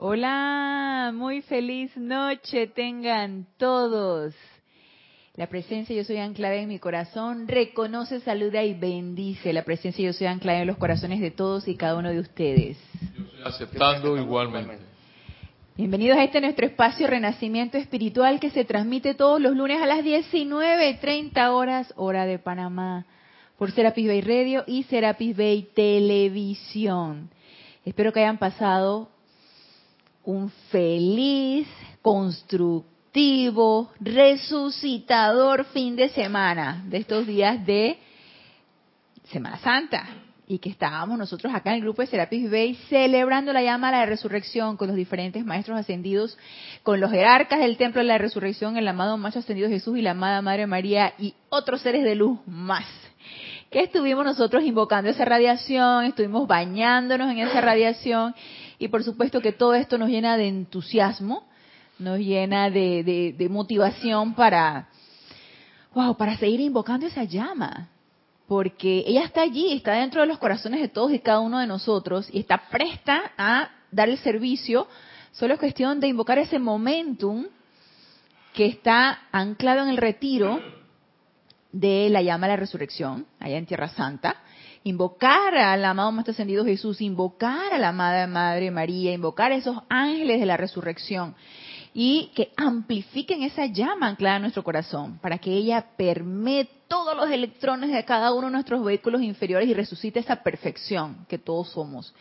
Hola, muy feliz noche tengan todos. La presencia yo soy anclada en mi corazón, reconoce, saluda y bendice la presencia yo soy anclada en los corazones de todos y cada uno de ustedes. Yo estoy aceptando igualmente. Bienvenidos a este nuestro espacio Renacimiento Espiritual que se transmite todos los lunes a las 19.30 horas, hora de Panamá, por Serapis Bay Radio y Serapis Bay Televisión. Espero que hayan pasado un feliz, constructivo, resucitador fin de semana de estos días de Semana Santa. Y que estábamos nosotros acá en el grupo de Serapis Bay celebrando la llama de la resurrección con los diferentes maestros ascendidos, con los jerarcas del templo de la resurrección, el amado macho ascendido Jesús y la amada Madre María y otros seres de luz más que estuvimos nosotros invocando esa radiación, estuvimos bañándonos en esa radiación y por supuesto que todo esto nos llena de entusiasmo, nos llena de, motivación para, wow, para seguir invocando esa llama. Porque ella está allí, está dentro de los corazones de todos y cada uno de nosotros y está presta a dar el servicio. Solo es cuestión de invocar ese momentum que está anclado en el retiro de la llama de la resurrección, allá en Tierra Santa, invocar al amado Maestro Ascendido Jesús, invocar a la amada Madre María, invocar a esos ángeles de la resurrección y que amplifiquen esa llama anclada en nuestro corazón para que ella permee todos los electrones de cada uno de nuestros vehículos inferiores y resucite esa perfección que todos somos,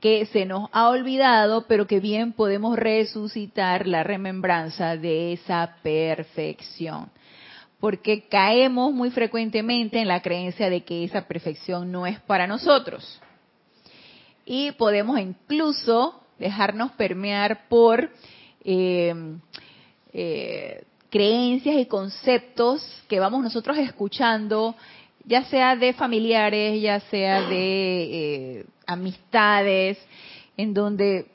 que se nos ha olvidado, pero que bien podemos resucitar la remembranza de esa perfección porque caemos muy frecuentemente en la creencia de que esa perfección no es para nosotros. Y podemos incluso dejarnos permear por eh, eh, creencias y conceptos que vamos nosotros escuchando, ya sea de familiares, ya sea de eh, amistades, en donde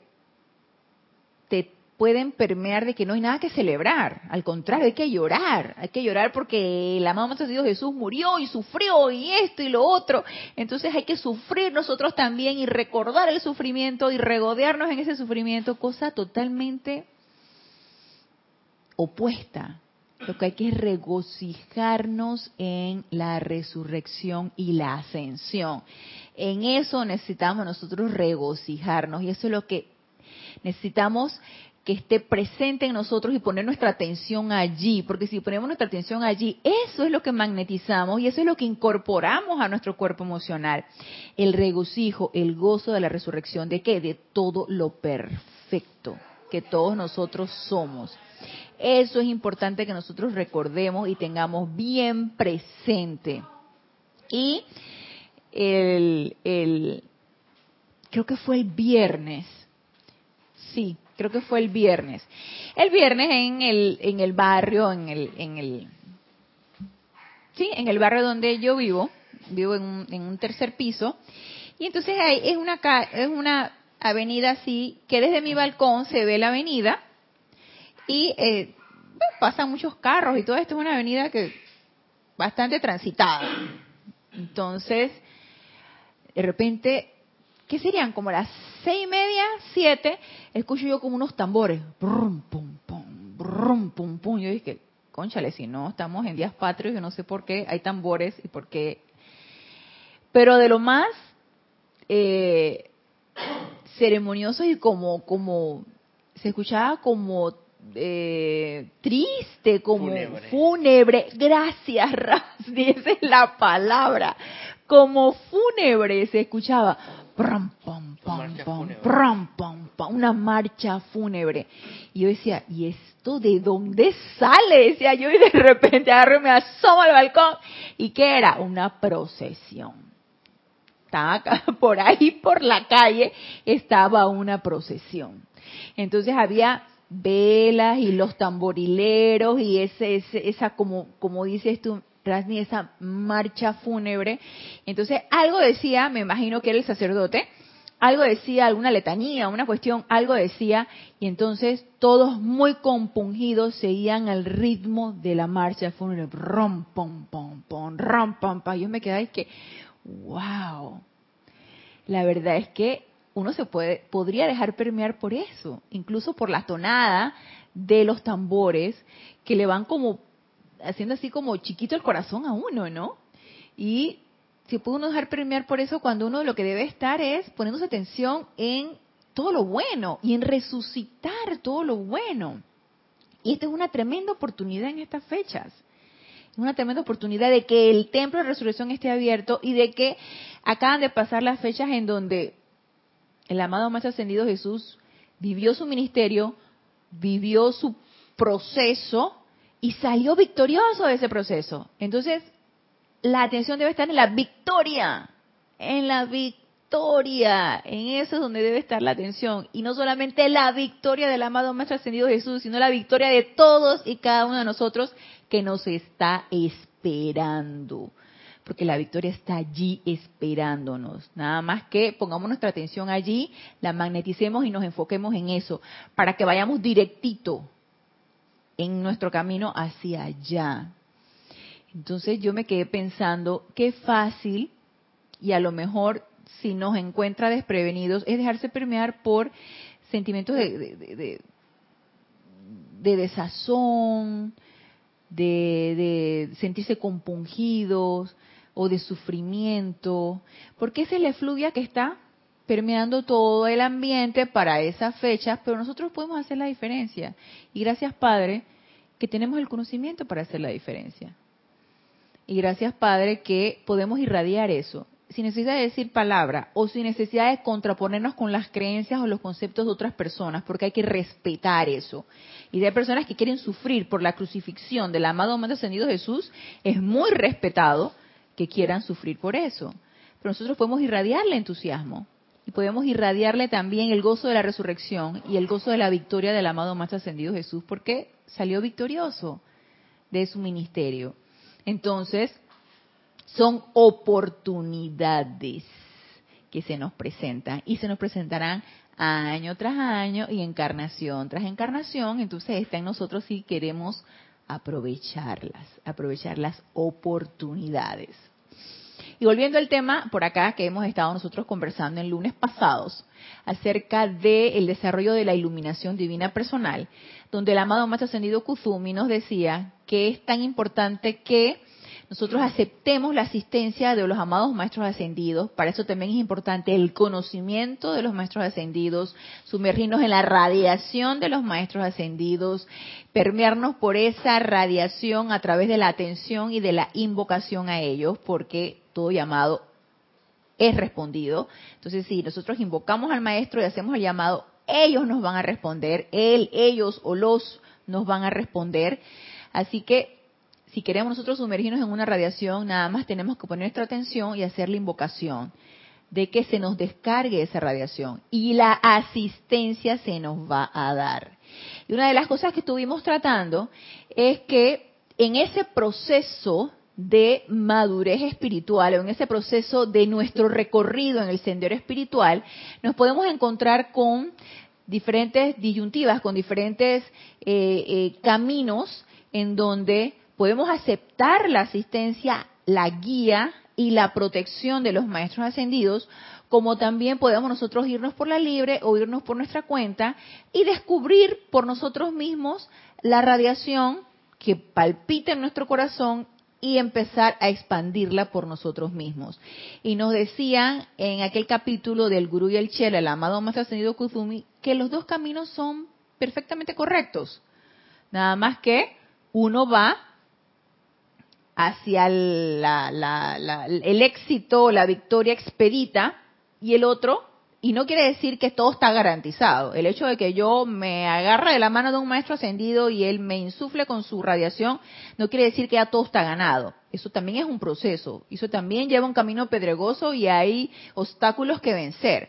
pueden permear de que no hay nada que celebrar. Al contrario, hay que llorar. Hay que llorar porque el amado Dios Jesús murió y sufrió y esto y lo otro. Entonces hay que sufrir nosotros también y recordar el sufrimiento y regodearnos en ese sufrimiento, cosa totalmente opuesta. Lo que hay que es regocijarnos en la resurrección y la ascensión. En eso necesitamos nosotros regocijarnos y eso es lo que necesitamos que esté presente en nosotros y poner nuestra atención allí, porque si ponemos nuestra atención allí, eso es lo que magnetizamos y eso es lo que incorporamos a nuestro cuerpo emocional. El regocijo, el gozo de la resurrección, ¿de qué? De todo lo perfecto que todos nosotros somos. Eso es importante que nosotros recordemos y tengamos bien presente. Y el, el creo que fue el viernes, sí, creo que fue el viernes. El viernes en el, en el barrio, en el, en el, sí, en el barrio donde yo vivo, vivo en un, en un tercer piso, y entonces ahí es una, es una avenida así, que desde mi balcón se ve la avenida, y eh, pasan muchos carros y todo esto es una avenida que bastante transitada. Entonces, de repente ¿qué serían? Como las seis y media, siete, escucho yo como unos tambores. Brum, pum, pum, brum, pum, pum. Yo dije, conchale, si no, estamos en días patrios, yo no sé por qué hay tambores y por qué. Pero de lo más eh, ceremonioso y como, como, se escuchaba como eh, triste, como fúnebre. Gracias, Rasdi, esa es la palabra. Como fúnebre se escuchaba una marcha fúnebre. Y yo decía, ¿y esto de dónde sale? Decía yo, y de repente agarro me asomo al balcón. ¿Y qué era? Una procesión. Estaba acá, por ahí, por la calle, estaba una procesión. Entonces había velas y los tamborileros y ese, esa, como, como dices tú, ni esa marcha fúnebre. Entonces, algo decía, me imagino que era el sacerdote, algo decía, alguna letanía, una cuestión, algo decía, y entonces todos muy compungidos seguían al ritmo de la marcha fúnebre. Rom, pom, pom, pom, rom, pom, pom. Yo me quedé que, wow. La verdad es que uno se puede, podría dejar permear por eso, incluso por la tonada de los tambores que le van como haciendo así como chiquito el corazón a uno, ¿no? Y se puede uno dejar permear por eso cuando uno lo que debe estar es poniéndose atención en todo lo bueno y en resucitar todo lo bueno. Y esta es una tremenda oportunidad en estas fechas. Una tremenda oportunidad de que el templo de resurrección esté abierto y de que acaban de pasar las fechas en donde el amado más ascendido Jesús vivió su ministerio, vivió su proceso y salió victorioso de ese proceso. Entonces, la atención debe estar en la victoria, en la victoria, en eso es donde debe estar la atención. Y no solamente la victoria del amado Maestro Ascendido Jesús, sino la victoria de todos y cada uno de nosotros que nos está esperando. Porque la victoria está allí esperándonos. Nada más que pongamos nuestra atención allí, la magneticemos y nos enfoquemos en eso, para que vayamos directito en nuestro camino hacia allá. Entonces yo me quedé pensando, qué fácil, y a lo mejor si nos encuentra desprevenidos, es dejarse permear por sentimientos de, de, desazón, de, sentirse compungidos o de sufrimiento, porque esa es la efluvia que está permeando todo el ambiente para esas fechas, pero nosotros podemos hacer la diferencia. Y gracias Padre que tenemos el conocimiento para hacer la diferencia. Y gracias Padre que podemos irradiar eso, sin necesidad de decir palabra o sin necesidad de contraponernos con las creencias o los conceptos de otras personas, porque hay que respetar eso. Y de personas que quieren sufrir por la crucifixión del amado hombre ascendido Jesús, es muy respetado que quieran sufrir por eso. Pero nosotros podemos irradiarle entusiasmo y podemos irradiarle también el gozo de la resurrección y el gozo de la victoria del amado más ascendido Jesús, porque salió victorioso de su ministerio. Entonces, son oportunidades que se nos presentan y se nos presentarán año tras año y encarnación tras encarnación. Entonces está en nosotros si queremos aprovecharlas, aprovechar las oportunidades. Y volviendo al tema por acá que hemos estado nosotros conversando en lunes pasados acerca del desarrollo de la iluminación divina personal, donde el amado más ascendido Kuzumi nos decía que es tan importante que nosotros aceptemos la asistencia de los amados maestros ascendidos. Para eso también es importante el conocimiento de los maestros ascendidos, sumergirnos en la radiación de los maestros ascendidos, permearnos por esa radiación a través de la atención y de la invocación a ellos, porque todo llamado es respondido. Entonces, si nosotros invocamos al maestro y hacemos el llamado, ellos nos van a responder, él, ellos o los nos van a responder. Así que si queremos nosotros sumergirnos en una radiación, nada más tenemos que poner nuestra atención y hacer la invocación de que se nos descargue esa radiación y la asistencia se nos va a dar. Y una de las cosas que estuvimos tratando es que en ese proceso de madurez espiritual o en ese proceso de nuestro recorrido en el sendero espiritual, nos podemos encontrar con diferentes disyuntivas, con diferentes eh, eh, caminos en donde podemos aceptar la asistencia, la guía y la protección de los maestros ascendidos, como también podemos nosotros irnos por la libre o irnos por nuestra cuenta y descubrir por nosotros mismos la radiación que palpita en nuestro corazón y empezar a expandirla por nosotros mismos. Y nos decían en aquel capítulo del Guru y el Chela, el amado Maestro Ascendido Kuzumi, que los dos caminos son perfectamente correctos. Nada más que uno va hacia el éxito, la victoria expedita, y el otro, y no quiere decir que todo está garantizado. El hecho de que yo me agarre de la mano de un maestro ascendido y él me insufle con su radiación, no quiere decir que ya todo está ganado. Eso también es un proceso. Eso también lleva un camino pedregoso y hay obstáculos que vencer.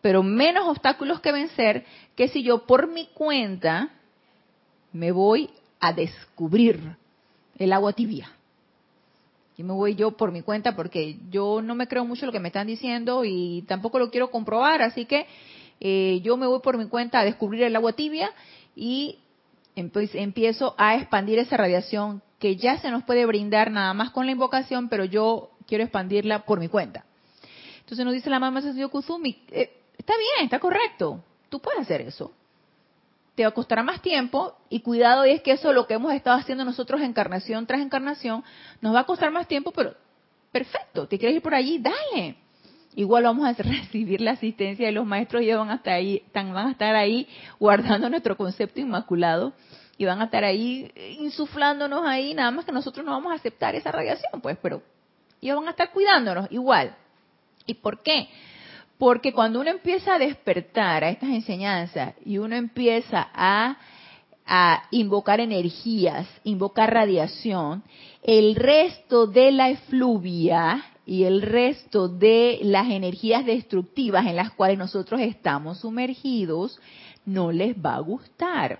Pero menos obstáculos que vencer que si yo por mi cuenta me voy a descubrir el agua tibia y me voy yo por mi cuenta porque yo no me creo mucho lo que me están diciendo y tampoco lo quiero comprobar, así que eh, yo me voy por mi cuenta a descubrir el agua tibia y empiezo a expandir esa radiación que ya se nos puede brindar nada más con la invocación, pero yo quiero expandirla por mi cuenta. Entonces nos dice la mamá Sencillo Kuzumi, eh, Está bien, está correcto. Tú puedes hacer eso. Te va a costar más tiempo y cuidado y es que eso lo que hemos estado haciendo nosotros encarnación tras encarnación nos va a costar más tiempo, pero perfecto, te quieres ir por allí, dale. Igual vamos a recibir la asistencia de los maestros y van a estar ahí, van a estar ahí guardando nuestro concepto inmaculado y van a estar ahí insuflándonos ahí, nada más que nosotros no vamos a aceptar esa radiación, pues, pero ellos van a estar cuidándonos igual. ¿Y por qué? Porque cuando uno empieza a despertar a estas enseñanzas y uno empieza a, invocar energías, invocar radiación, el resto de la efluvia y el resto de las energías destructivas en las cuales nosotros estamos sumergidos no les va a gustar.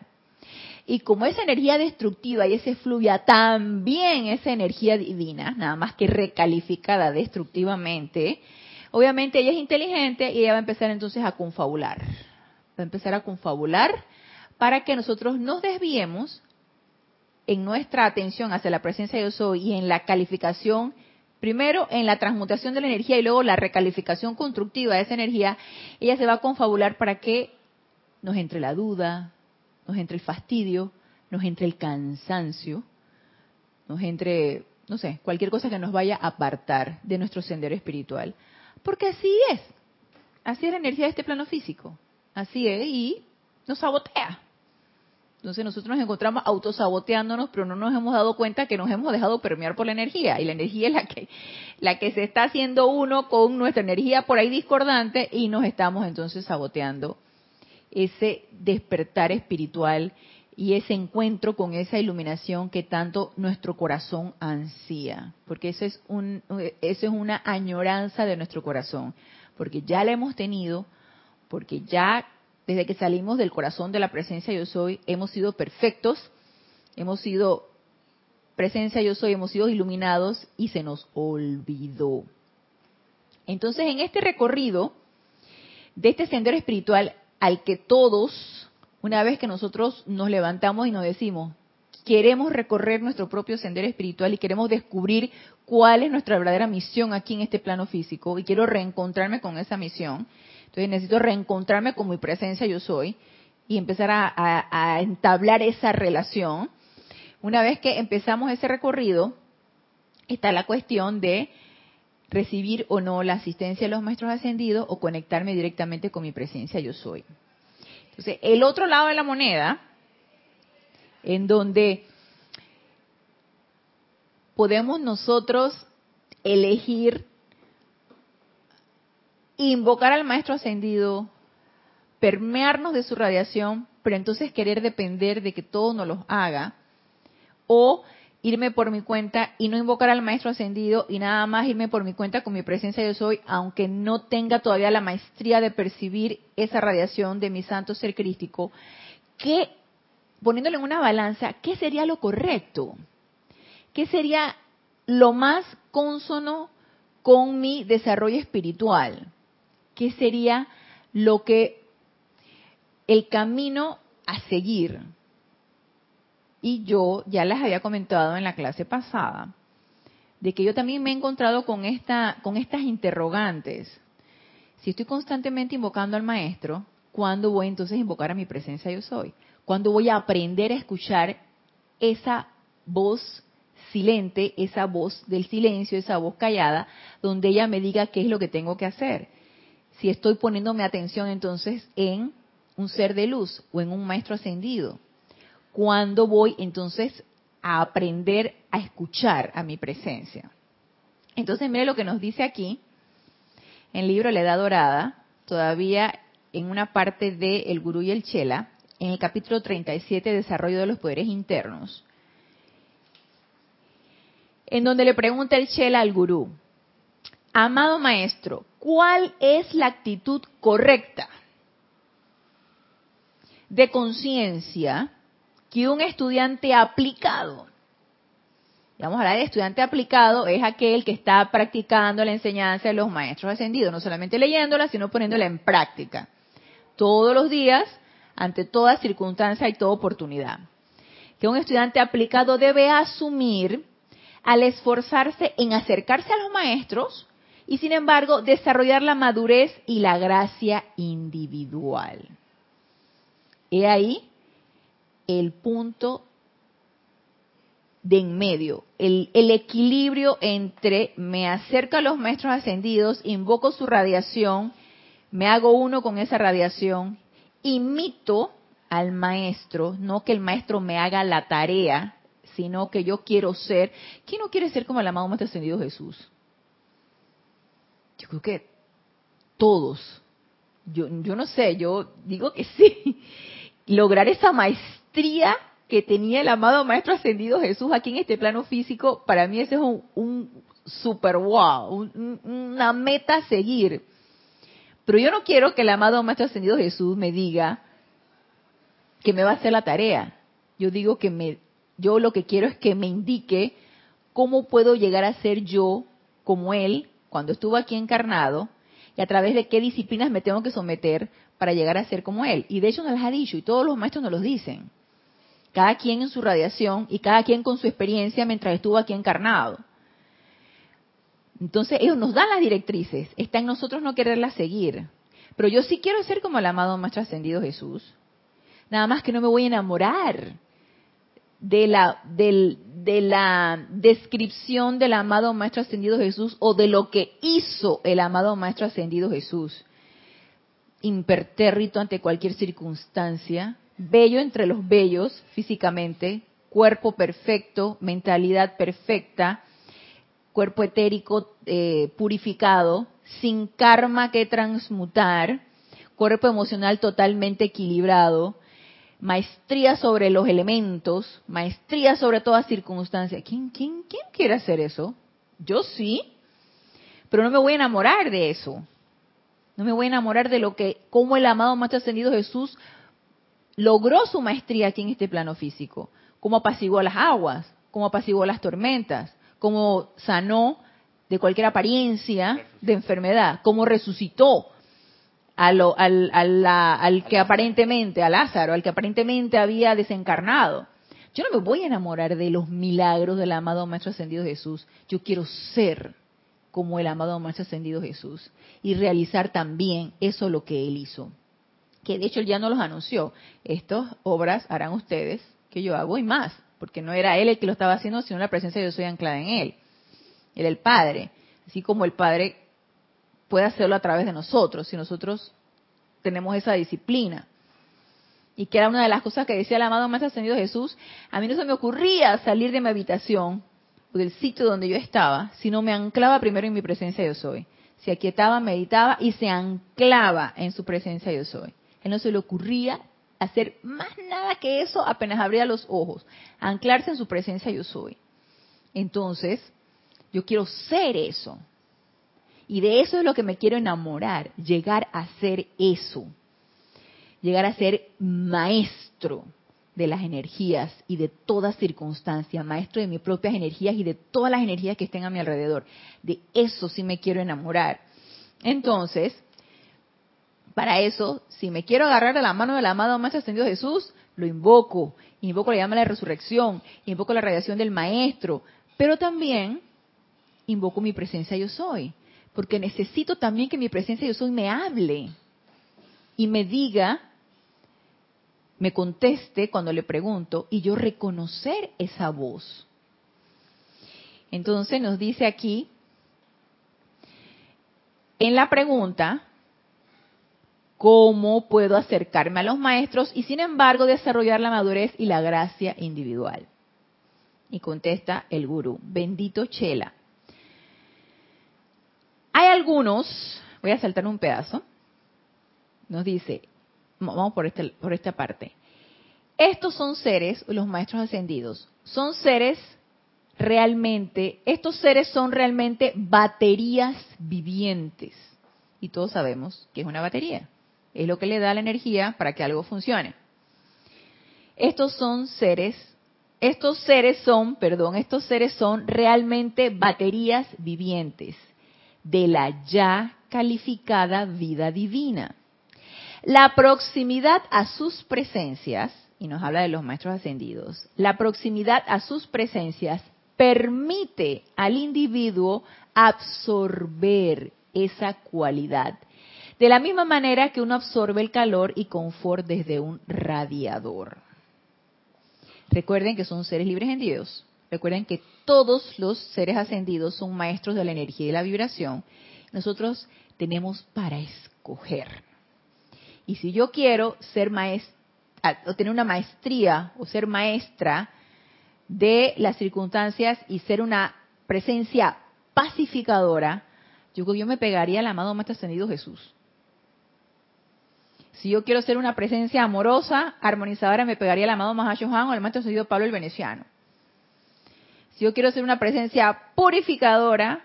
Y como esa energía destructiva y ese fluvia también esa energía divina, nada más que recalificada destructivamente, obviamente ella es inteligente y ella va a empezar entonces a confabular. Va a empezar a confabular para que nosotros nos desviemos en nuestra atención hacia la presencia de soy y en la calificación, primero en la transmutación de la energía y luego la recalificación constructiva de esa energía, ella se va a confabular para que nos entre la duda, nos entre el fastidio, nos entre el cansancio, nos entre, no sé, cualquier cosa que nos vaya a apartar de nuestro sendero espiritual. Porque así es, así es la energía de este plano físico, así es, y nos sabotea. Entonces nosotros nos encontramos autosaboteándonos, pero no nos hemos dado cuenta que nos hemos dejado permear por la energía. Y la energía es la que, la que se está haciendo uno con nuestra energía por ahí discordante y nos estamos entonces saboteando ese despertar espiritual y ese encuentro con esa iluminación que tanto nuestro corazón ansía, porque eso es, un, eso es una añoranza de nuestro corazón, porque ya la hemos tenido, porque ya desde que salimos del corazón de la presencia yo soy, hemos sido perfectos, hemos sido presencia yo soy, hemos sido iluminados y se nos olvidó. Entonces, en este recorrido de este sendero espiritual al que todos, una vez que nosotros nos levantamos y nos decimos, queremos recorrer nuestro propio sendero espiritual y queremos descubrir cuál es nuestra verdadera misión aquí en este plano físico y quiero reencontrarme con esa misión. Entonces necesito reencontrarme con mi presencia yo soy y empezar a, a entablar esa relación. Una vez que empezamos ese recorrido, está la cuestión de recibir o no la asistencia de los maestros ascendidos o conectarme directamente con mi presencia yo soy. Entonces, el otro lado de la moneda, en donde podemos nosotros elegir invocar al maestro ascendido, permearnos de su radiación, pero entonces querer depender de que todo nos lo haga, o irme por mi cuenta y no invocar al maestro ascendido y nada más irme por mi cuenta con mi presencia yo soy, aunque no tenga todavía la maestría de percibir esa radiación de mi santo ser crístico, que poniéndolo en una balanza, ¿qué sería lo correcto? ¿Qué sería lo más consono con mi desarrollo espiritual? ¿Qué sería lo que el camino a seguir? Y yo ya les había comentado en la clase pasada de que yo también me he encontrado con esta con estas interrogantes. Si estoy constantemente invocando al maestro, ¿cuándo voy entonces a invocar a mi presencia yo soy? ¿Cuándo voy a aprender a escuchar esa voz silente, esa voz del silencio, esa voz callada, donde ella me diga qué es lo que tengo que hacer? Si estoy poniéndome atención entonces en un ser de luz o en un maestro ascendido cuando voy entonces a aprender a escuchar a mi presencia. Entonces, mire lo que nos dice aquí, en el libro La Edad Dorada, todavía en una parte de El Gurú y el Chela, en el capítulo 37, Desarrollo de los Poderes Internos, en donde le pregunta el Chela al Gurú, Amado Maestro, ¿cuál es la actitud correcta de conciencia que un estudiante aplicado, vamos a hablar de estudiante aplicado, es aquel que está practicando la enseñanza de los maestros ascendidos, no solamente leyéndola, sino poniéndola en práctica, todos los días, ante toda circunstancia y toda oportunidad. Que un estudiante aplicado debe asumir al esforzarse en acercarse a los maestros y sin embargo desarrollar la madurez y la gracia individual. He ahí el punto de en medio, el, equilibrio entre me acerco a los maestros ascendidos, invoco su radiación, me hago uno con esa radiación, imito al maestro, no que el maestro me haga la tarea, sino que yo quiero ser. ¿Quién no quiere ser como el amado Maestro Ascendido Jesús? Yo creo que todos. Yo, yo no sé, yo digo que sí. Lograr esa maestría que tenía el amado Maestro Ascendido Jesús aquí en este plano físico, para mí ese es un, un super wow, una meta a seguir. Pero yo no quiero que el amado Maestro Ascendido Jesús me diga que me va a hacer la tarea. Yo digo que me yo lo que quiero es que me indique cómo puedo llegar a ser yo como Él cuando estuvo aquí encarnado y a través de qué disciplinas me tengo que someter para llegar a ser como Él. Y de hecho nos las ha dicho y todos los maestros nos lo dicen. Cada quien en su radiación y cada quien con su experiencia mientras estuvo aquí encarnado. Entonces ellos nos dan las directrices, está en nosotros no quererlas seguir. Pero yo sí quiero ser como el amado Maestro Ascendido Jesús. Nada más que no me voy a enamorar de la, de la descripción del amado Maestro Ascendido Jesús o de lo que hizo el amado Maestro Ascendido Jesús. Impertérrito ante cualquier circunstancia, bello entre los bellos físicamente, cuerpo perfecto, mentalidad perfecta, cuerpo etérico eh, purificado, sin karma que transmutar, cuerpo emocional totalmente equilibrado, maestría sobre los elementos, maestría sobre toda circunstancia. ¿Quién, quién, quién quiere hacer eso? Yo sí, pero no me voy a enamorar de eso. No me voy a enamorar de lo que, cómo el amado Maestro Ascendido Jesús logró su maestría aquí en este plano físico, cómo apaciguó las aguas, cómo apaciguó las tormentas, cómo sanó de cualquier apariencia de enfermedad, cómo resucitó, al, al, que aparentemente, a Lázaro, al que aparentemente había desencarnado. Yo no me voy a enamorar de los milagros del amado Maestro Ascendido Jesús. Yo quiero ser como el amado Maestro Ascendido Jesús y realizar también eso lo que él hizo. Que de hecho él ya no los anunció. Estas obras harán ustedes que yo hago y más, porque no era él el que lo estaba haciendo, sino la presencia de yo soy anclada en él. Era el Padre. Así como el Padre puede hacerlo a través de nosotros, si nosotros tenemos esa disciplina. Y que era una de las cosas que decía el amado Maestro Ascendido Jesús, a mí no se me ocurría salir de mi habitación o del sitio donde yo estaba, sino me anclaba primero en mi presencia yo soy. Se aquietaba, meditaba y se anclaba en su presencia yo soy. Él no se le ocurría hacer más nada que eso apenas abría los ojos, anclarse en su presencia yo soy. Entonces, yo quiero ser eso. Y de eso es lo que me quiero enamorar, llegar a ser eso. Llegar a ser maestro de las energías y de toda circunstancia, maestro de mis propias energías y de todas las energías que estén a mi alrededor. De eso sí me quiero enamorar. Entonces, para eso, si me quiero agarrar de la mano del amado Maestro Ascendido Jesús, lo invoco. Invoco la llama de la resurrección, invoco la radiación del Maestro, pero también invoco mi presencia yo soy porque necesito también que mi presencia yo soy me hable y me diga, me conteste cuando le pregunto y yo reconocer esa voz. Entonces nos dice aquí, en la pregunta, ¿cómo puedo acercarme a los maestros y sin embargo desarrollar la madurez y la gracia individual? Y contesta el gurú, bendito Chela, hay algunos, voy a saltar un pedazo, nos dice, vamos por, este, por esta parte. Estos son seres, los maestros ascendidos, son seres realmente, estos seres son realmente baterías vivientes. Y todos sabemos que es una batería. Es lo que le da la energía para que algo funcione. Estos son seres, estos seres son, perdón, estos seres son realmente baterías vivientes de la ya calificada vida divina. La proximidad a sus presencias, y nos habla de los maestros ascendidos, la proximidad a sus presencias permite al individuo absorber esa cualidad. De la misma manera que uno absorbe el calor y confort desde un radiador. Recuerden que son seres libres en Dios. Recuerden que todos los seres ascendidos son maestros de la energía y la vibración. Nosotros tenemos para escoger. Y si yo quiero ser maestra, o tener una maestría o ser maestra de las circunstancias y ser una presencia pacificadora, yo, yo me pegaría al amado Maestro Ascendido Jesús. Si yo quiero ser una presencia amorosa, armonizadora, me pegaría al amado Mahashohan o al Maestro Ascendido Pablo el Veneciano. Si yo quiero ser una presencia purificadora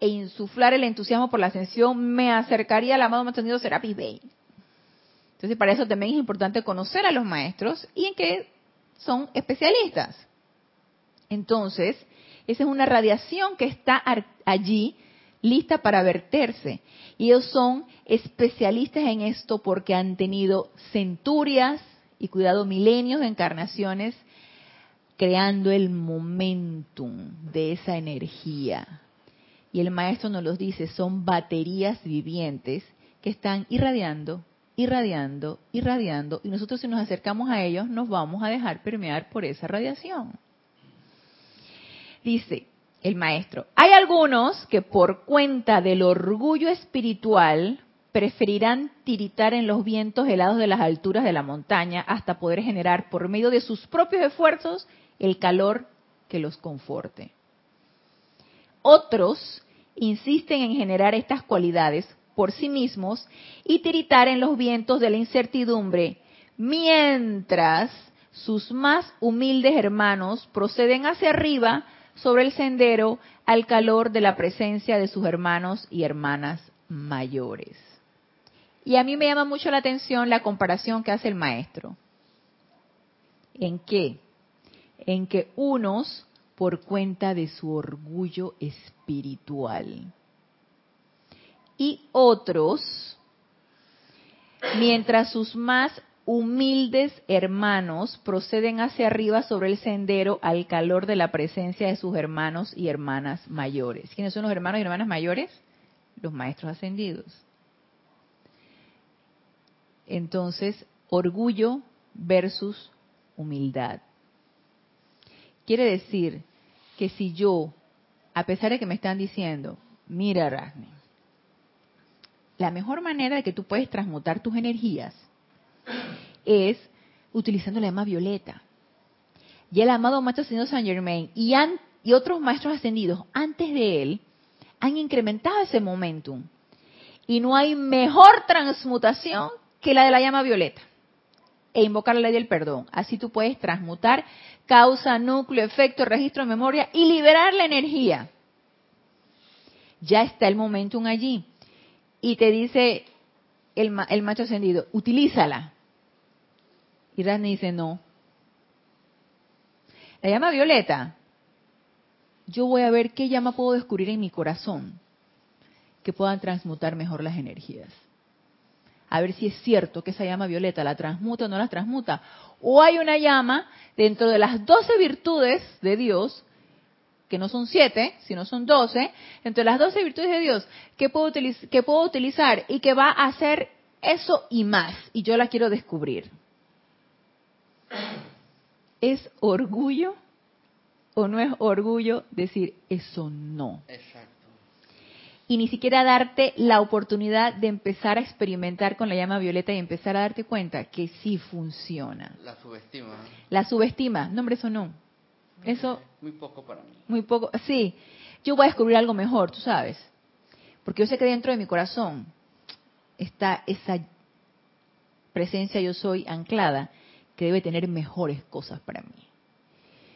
e insuflar el entusiasmo por la ascensión, me acercaría al amado Maestro Ascendido Serapis Bey. Entonces, para eso también es importante conocer a los maestros y en qué son especialistas. Entonces, esa es una radiación que está allí lista para verterse. Y ellos son especialistas en esto porque han tenido centurias y cuidado milenios de encarnaciones creando el momentum de esa energía. Y el maestro nos los dice, son baterías vivientes que están irradiando, irradiando, irradiando, y nosotros si nos acercamos a ellos nos vamos a dejar permear por esa radiación. Dice el maestro, hay algunos que por cuenta del orgullo espiritual preferirán tiritar en los vientos helados de las alturas de la montaña hasta poder generar por medio de sus propios esfuerzos el calor que los conforte. Otros insisten en generar estas cualidades por sí mismos y tiritar en los vientos de la incertidumbre, mientras sus más humildes hermanos proceden hacia arriba sobre el sendero al calor de la presencia de sus hermanos y hermanas mayores. Y a mí me llama mucho la atención la comparación que hace el maestro. ¿En qué? En que unos por cuenta de su orgullo espiritual y otros, mientras sus más humildes hermanos proceden hacia arriba sobre el sendero al calor de la presencia de sus hermanos y hermanas mayores. ¿Quiénes son los hermanos y hermanas mayores? Los maestros ascendidos. Entonces, orgullo versus humildad. Quiere decir que si yo, a pesar de que me están diciendo, mira Ragni, la mejor manera de que tú puedes transmutar tus energías es utilizando la llama violeta. Y el amado Maestro Ascendido San Germain y, otros maestros ascendidos antes de él han incrementado ese momentum. Y no hay mejor transmutación que la de la llama violeta. E invocar la ley del perdón. Así tú puedes transmutar causa, núcleo, efecto, registro, memoria y liberar la energía. Ya está el momentum allí. Y te dice el, el macho ascendido, utilízala. Y Rani dice, no. La llama violeta. Yo voy a ver qué llama puedo descubrir en mi corazón que puedan transmutar mejor las energías. A ver si es cierto que esa llama violeta la transmuta o no la transmuta. O hay una llama dentro de las doce virtudes de Dios, que no son siete, sino son doce, entre las doce virtudes de Dios, que puedo, que puedo utilizar y que va a hacer eso y más. Y yo la quiero descubrir. ¿Es orgullo o no es orgullo decir eso no? Exacto. Y ni siquiera darte la oportunidad de empezar a experimentar con la llama violeta y empezar a darte cuenta que sí funciona. La subestima. La subestima. No, hombre, eso no. Eso. Muy poco para mí. Muy poco. Sí. Yo voy a descubrir algo mejor, tú sabes. Porque yo sé que dentro de mi corazón está esa presencia yo soy anclada que debe tener mejores cosas para mí.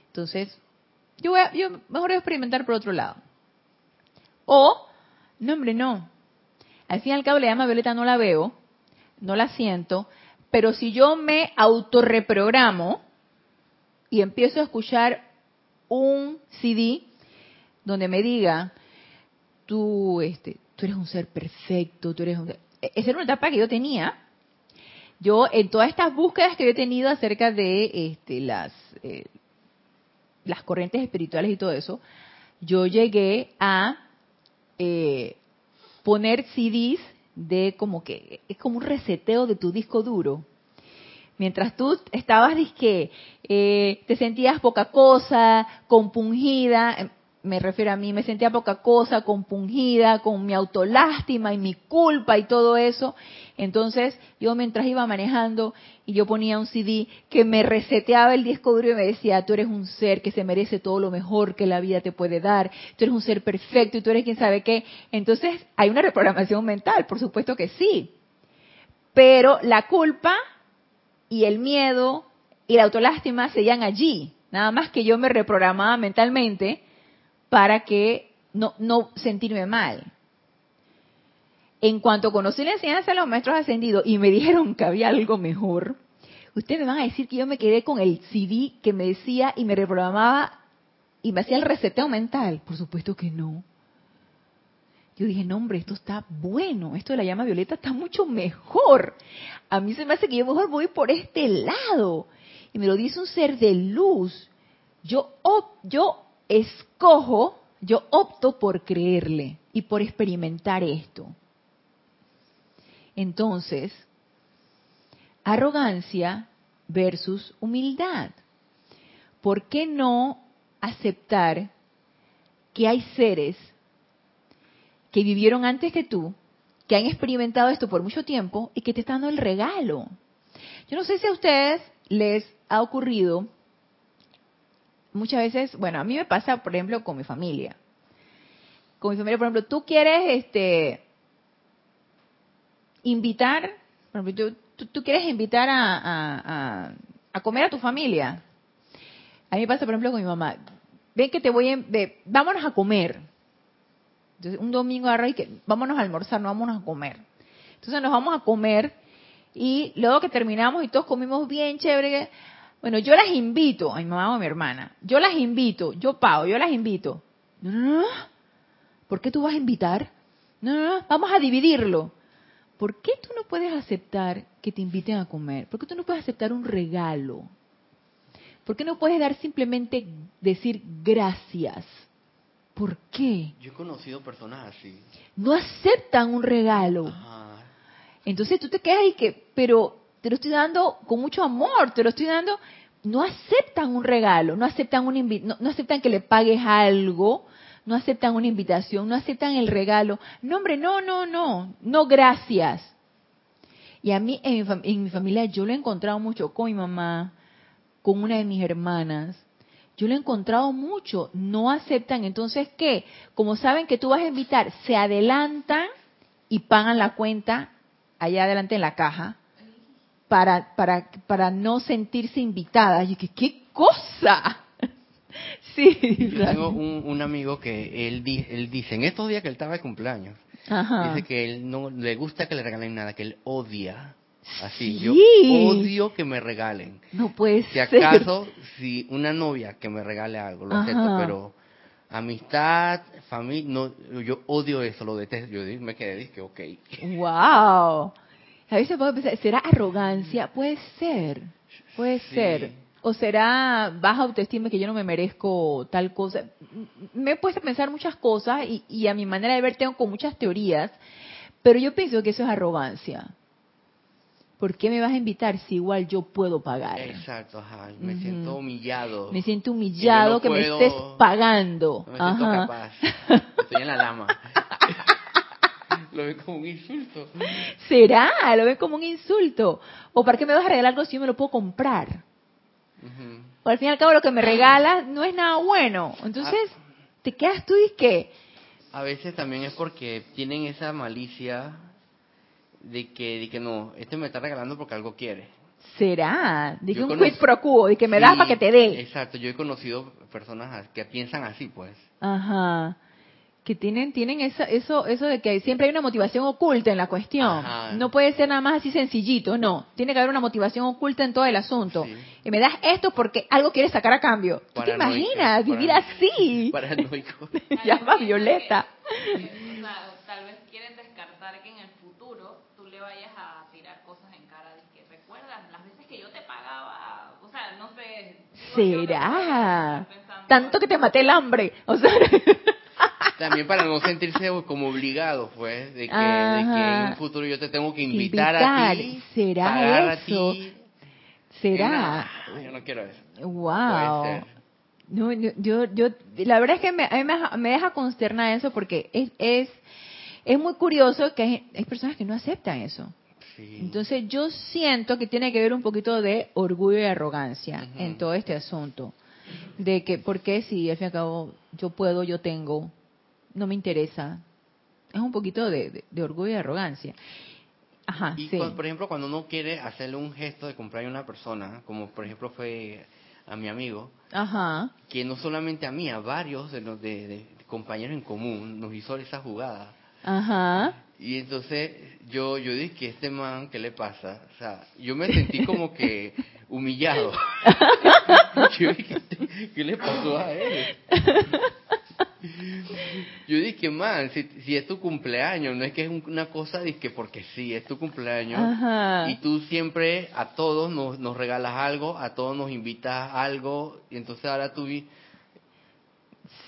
Entonces, yo, voy a, yo mejor voy a experimentar por otro lado. O, no hombre, no. Al fin y al cabo la llama violeta no la veo, no la siento, pero si yo me autorreprogramo y empiezo a escuchar un CD donde me diga, tú, este, tú eres un ser perfecto, tú eres un... E-, esa era una etapa que yo tenía yo en todas estas búsquedas que he tenido acerca de este, las, eh, las corrientes espirituales y todo eso, yo llegué a eh, poner CDs de como que es como un reseteo de tu disco duro. Mientras tú estabas, disque, eh, te sentías poca cosa, compungida, em, me refiero a mí, me sentía poca cosa, compungida, con mi autolástima y mi culpa y todo eso. Entonces, yo mientras iba manejando y yo ponía un CD que me reseteaba el disco duro y me decía, tú eres un ser que se merece todo lo mejor que la vida te puede dar, tú eres un ser perfecto y tú eres quien sabe qué. Entonces, hay una reprogramación mental, por supuesto que sí. Pero la culpa y el miedo y la autolástima seguían allí. Nada más que yo me reprogramaba mentalmente para que no, sentirme mal. En cuanto conocí la enseñanza de los maestros ascendidos y me dijeron que había algo mejor, ustedes me van a decir que yo me quedé con el CD que me decía y me reprogramaba y me hacía el reseteo mental. Por supuesto que no. Yo dije, no hombre, esto está bueno, esto de la llama violeta está mucho mejor. A mí se me hace que yo mejor voy por este lado. Y me lo dice un ser de luz. Yo, yo escojo, yo opto por creerle y por experimentar esto. Entonces, arrogancia versus humildad. ¿Por qué no aceptar que hay seres que vivieron antes que tú, que han experimentado esto por mucho tiempo y que te están dando el regalo. Yo no sé si a ustedes les ha ocurrido muchas veces, bueno, a mí me pasa, por ejemplo, con mi familia. Con mi familia, por ejemplo, tú quieres este invitar, por ejemplo, tú, quieres invitar a, a, comer a tu familia. A mí me pasa, por ejemplo, con mi mamá. Ven que te voy a... vámonos a comer entonces, un domingo agarra y que vámonos a almorzar, no vámonos a comer. Entonces nos vamos a comer y luego que terminamos y todos comimos bien chévere, bueno, yo las invito, a mi mamá o a mi hermana, yo las invito, yo pago, yo las invito. No, no, no, ¿por qué tú vas a invitar? No, no, no, vamos a dividirlo. ¿Por qué tú no puedes aceptar que te inviten a comer? ¿Por qué tú no puedes aceptar un regalo? ¿Por qué no puedes dar simplemente decir gracias? ¿Por qué? Yo he conocido personas así. No aceptan un regalo. Entonces tú te quedas y que, pero te lo estoy dando con mucho amor, te lo estoy dando. No aceptan un regalo, no aceptan un no, no aceptan que le pagues algo, no aceptan una invitación, no aceptan el regalo. No, hombre, no, no, no, no, gracias. Y a mí en mi, en mi familia yo lo he encontrado mucho con mi mamá, con una de mis hermanas, yo lo he encontrado mucho, no aceptan. Entonces, ¿qué? Como saben que tú vas a invitar, se adelantan y pagan la cuenta allá adelante en la caja para, para, para no sentirse invitadas. Y que, ¿qué cosa? sí. Yo tengo un, amigo que él, él dice, en estos días que él estaba de cumpleaños, dice que él no le gusta que le regalen nada, que él odia Así, yo odio que me regalen. No puede si acaso, si una novia que me regale algo, lo acepto, pero amistad, familia, no, yo odio eso, lo detesto. Yo me quedé, dije, ok. Wow. A veces puedo pensar, ¿será arrogancia? Puede ser, puede ser. O será baja autoestima que yo no me merezco tal cosa. Me he puesto a pensar muchas cosas y, y a mi manera de ver tengo con muchas teorías, pero yo pienso que eso es arrogancia ¿por qué me vas a invitar si igual yo puedo pagar? Exacto, ajá. Me siento humillado. Me siento humillado que me estés pagando. me siento capaz. Estoy en la lama. lo ven como un insulto. ¿Será? Lo ven como un insulto. ¿O para qué me vas a regalar algo si yo me lo puedo comprar? O al fin y al cabo lo que me regalas no es nada bueno. Entonces, ah. te quedas tú y qué. A veces también es porque tienen esa malicia de que, de que no, este me está regalando porque algo quiere. ¿Será? Dije un quid pro quo, de que me da para que te dé. Exacto, yo he conocido personas que piensan así, pues. Ajá. Que tienen tienen eso eso eso de que siempre hay una motivación oculta en la cuestión. No puede ser nada más así sencillito, no. Tiene que haber una motivación oculta en todo el asunto. Y me das esto porque algo quieres sacar a cambio. ¿Tú te imaginas vivir así? Paranoico. Llama Violeta. tal vez quieren descartar que en el vayas a tirar cosas en cara de que recuerdas las veces que yo te pagaba, o sea, no sé. ¿Será? tanto que te maté el hambre. O sea, también para no sentirse como obligado, pues, de que, en un futuro yo te tengo que invitar, a ti, ¿será eso? ¿Será? yo no quiero eso. Wow. No, yo, yo, la verdad es que me, a mí me, deja consternar eso porque es, es, es muy curioso que hay, personas que no aceptan eso. Entonces yo siento que tiene que ver un poquito de orgullo y arrogancia en todo este asunto. De que, porque si al fin y al cabo yo puedo, yo tengo, no me interesa. Es un poquito de, orgullo y arrogancia. Ajá, y por ejemplo, cuando uno quiere hacerle un gesto de comprar a una persona, como por ejemplo fue a mi amigo, Ajá. que no solamente a mí, a varios de, los de, compañeros en común nos hizo esa jugada. Ajá. Y entonces yo yo dije que este man, ¿qué le pasa? O sea, yo me sentí como que humillado. yo dije, ¿qué le pasó a él? Yo dije, man, si, es tu cumpleaños, no es que es una cosa que porque sí, es tu cumpleaños. Y tú siempre a todos nos, nos regalas algo, a todos nos invitas algo, y entonces ahora tú...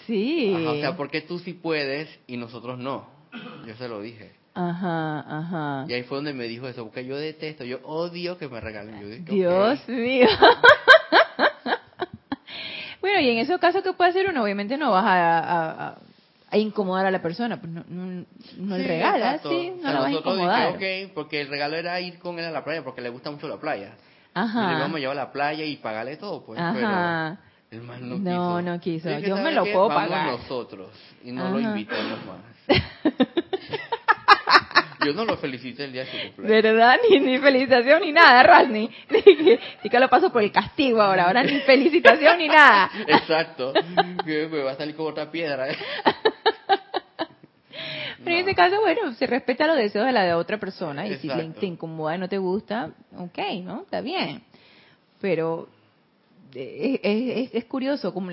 Sí. o sea, porque tú sí puedes y nosotros no. Yo se lo dije. Ajá, ajá. Y ahí fue donde me dijo eso, porque yo detesto, yo odio que me regalen. Dios mío. Bueno, y en esos casos, ¿qué puede hacer uno? Obviamente no vas a, a, incomodar a la persona, pues no, no, le regalas, sí, no lo vas a incomodar. okay, porque el regalo era ir con él a la playa, porque le gusta mucho la playa. Ajá. Y le vamos a llevar a la playa y pagarle todo, pues. Ajá. Pero el man no, no quiso. No, quiso. Yo me lo puedo vamos pagar. nosotros y no lo invitamos más. Yo no lo felicité el día de su cumpleaños. ¿Verdad? Ni, ni felicitación ni nada, Rasni. Sí que lo paso por el castigo ahora. Ahora ni felicitación ni nada. Exacto. Me va a salir como otra piedra. ¿eh? Pero en ese caso, bueno, se respeta los deseos de la de otra persona. Y si te incomoda y no te gusta, ok, ¿no? Está bien. Pero es, es, es curioso como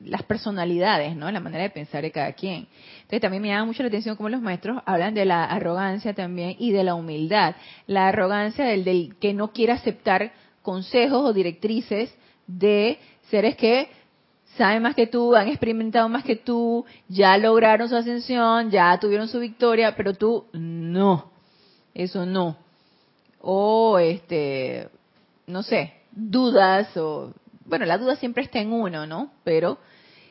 las personalidades, ¿no? La manera de pensar de cada quien. Entonces también me llama mucho la atención cómo los maestros hablan de la arrogancia también y de la humildad. La arrogancia del, del que no quiere aceptar consejos o directrices de seres que saben más que tú, han experimentado más que tú, ya lograron su ascensión, ya tuvieron su victoria, pero tú no. Eso no. O este, no sé, dudas o bueno, la duda siempre está en uno, ¿no? Pero,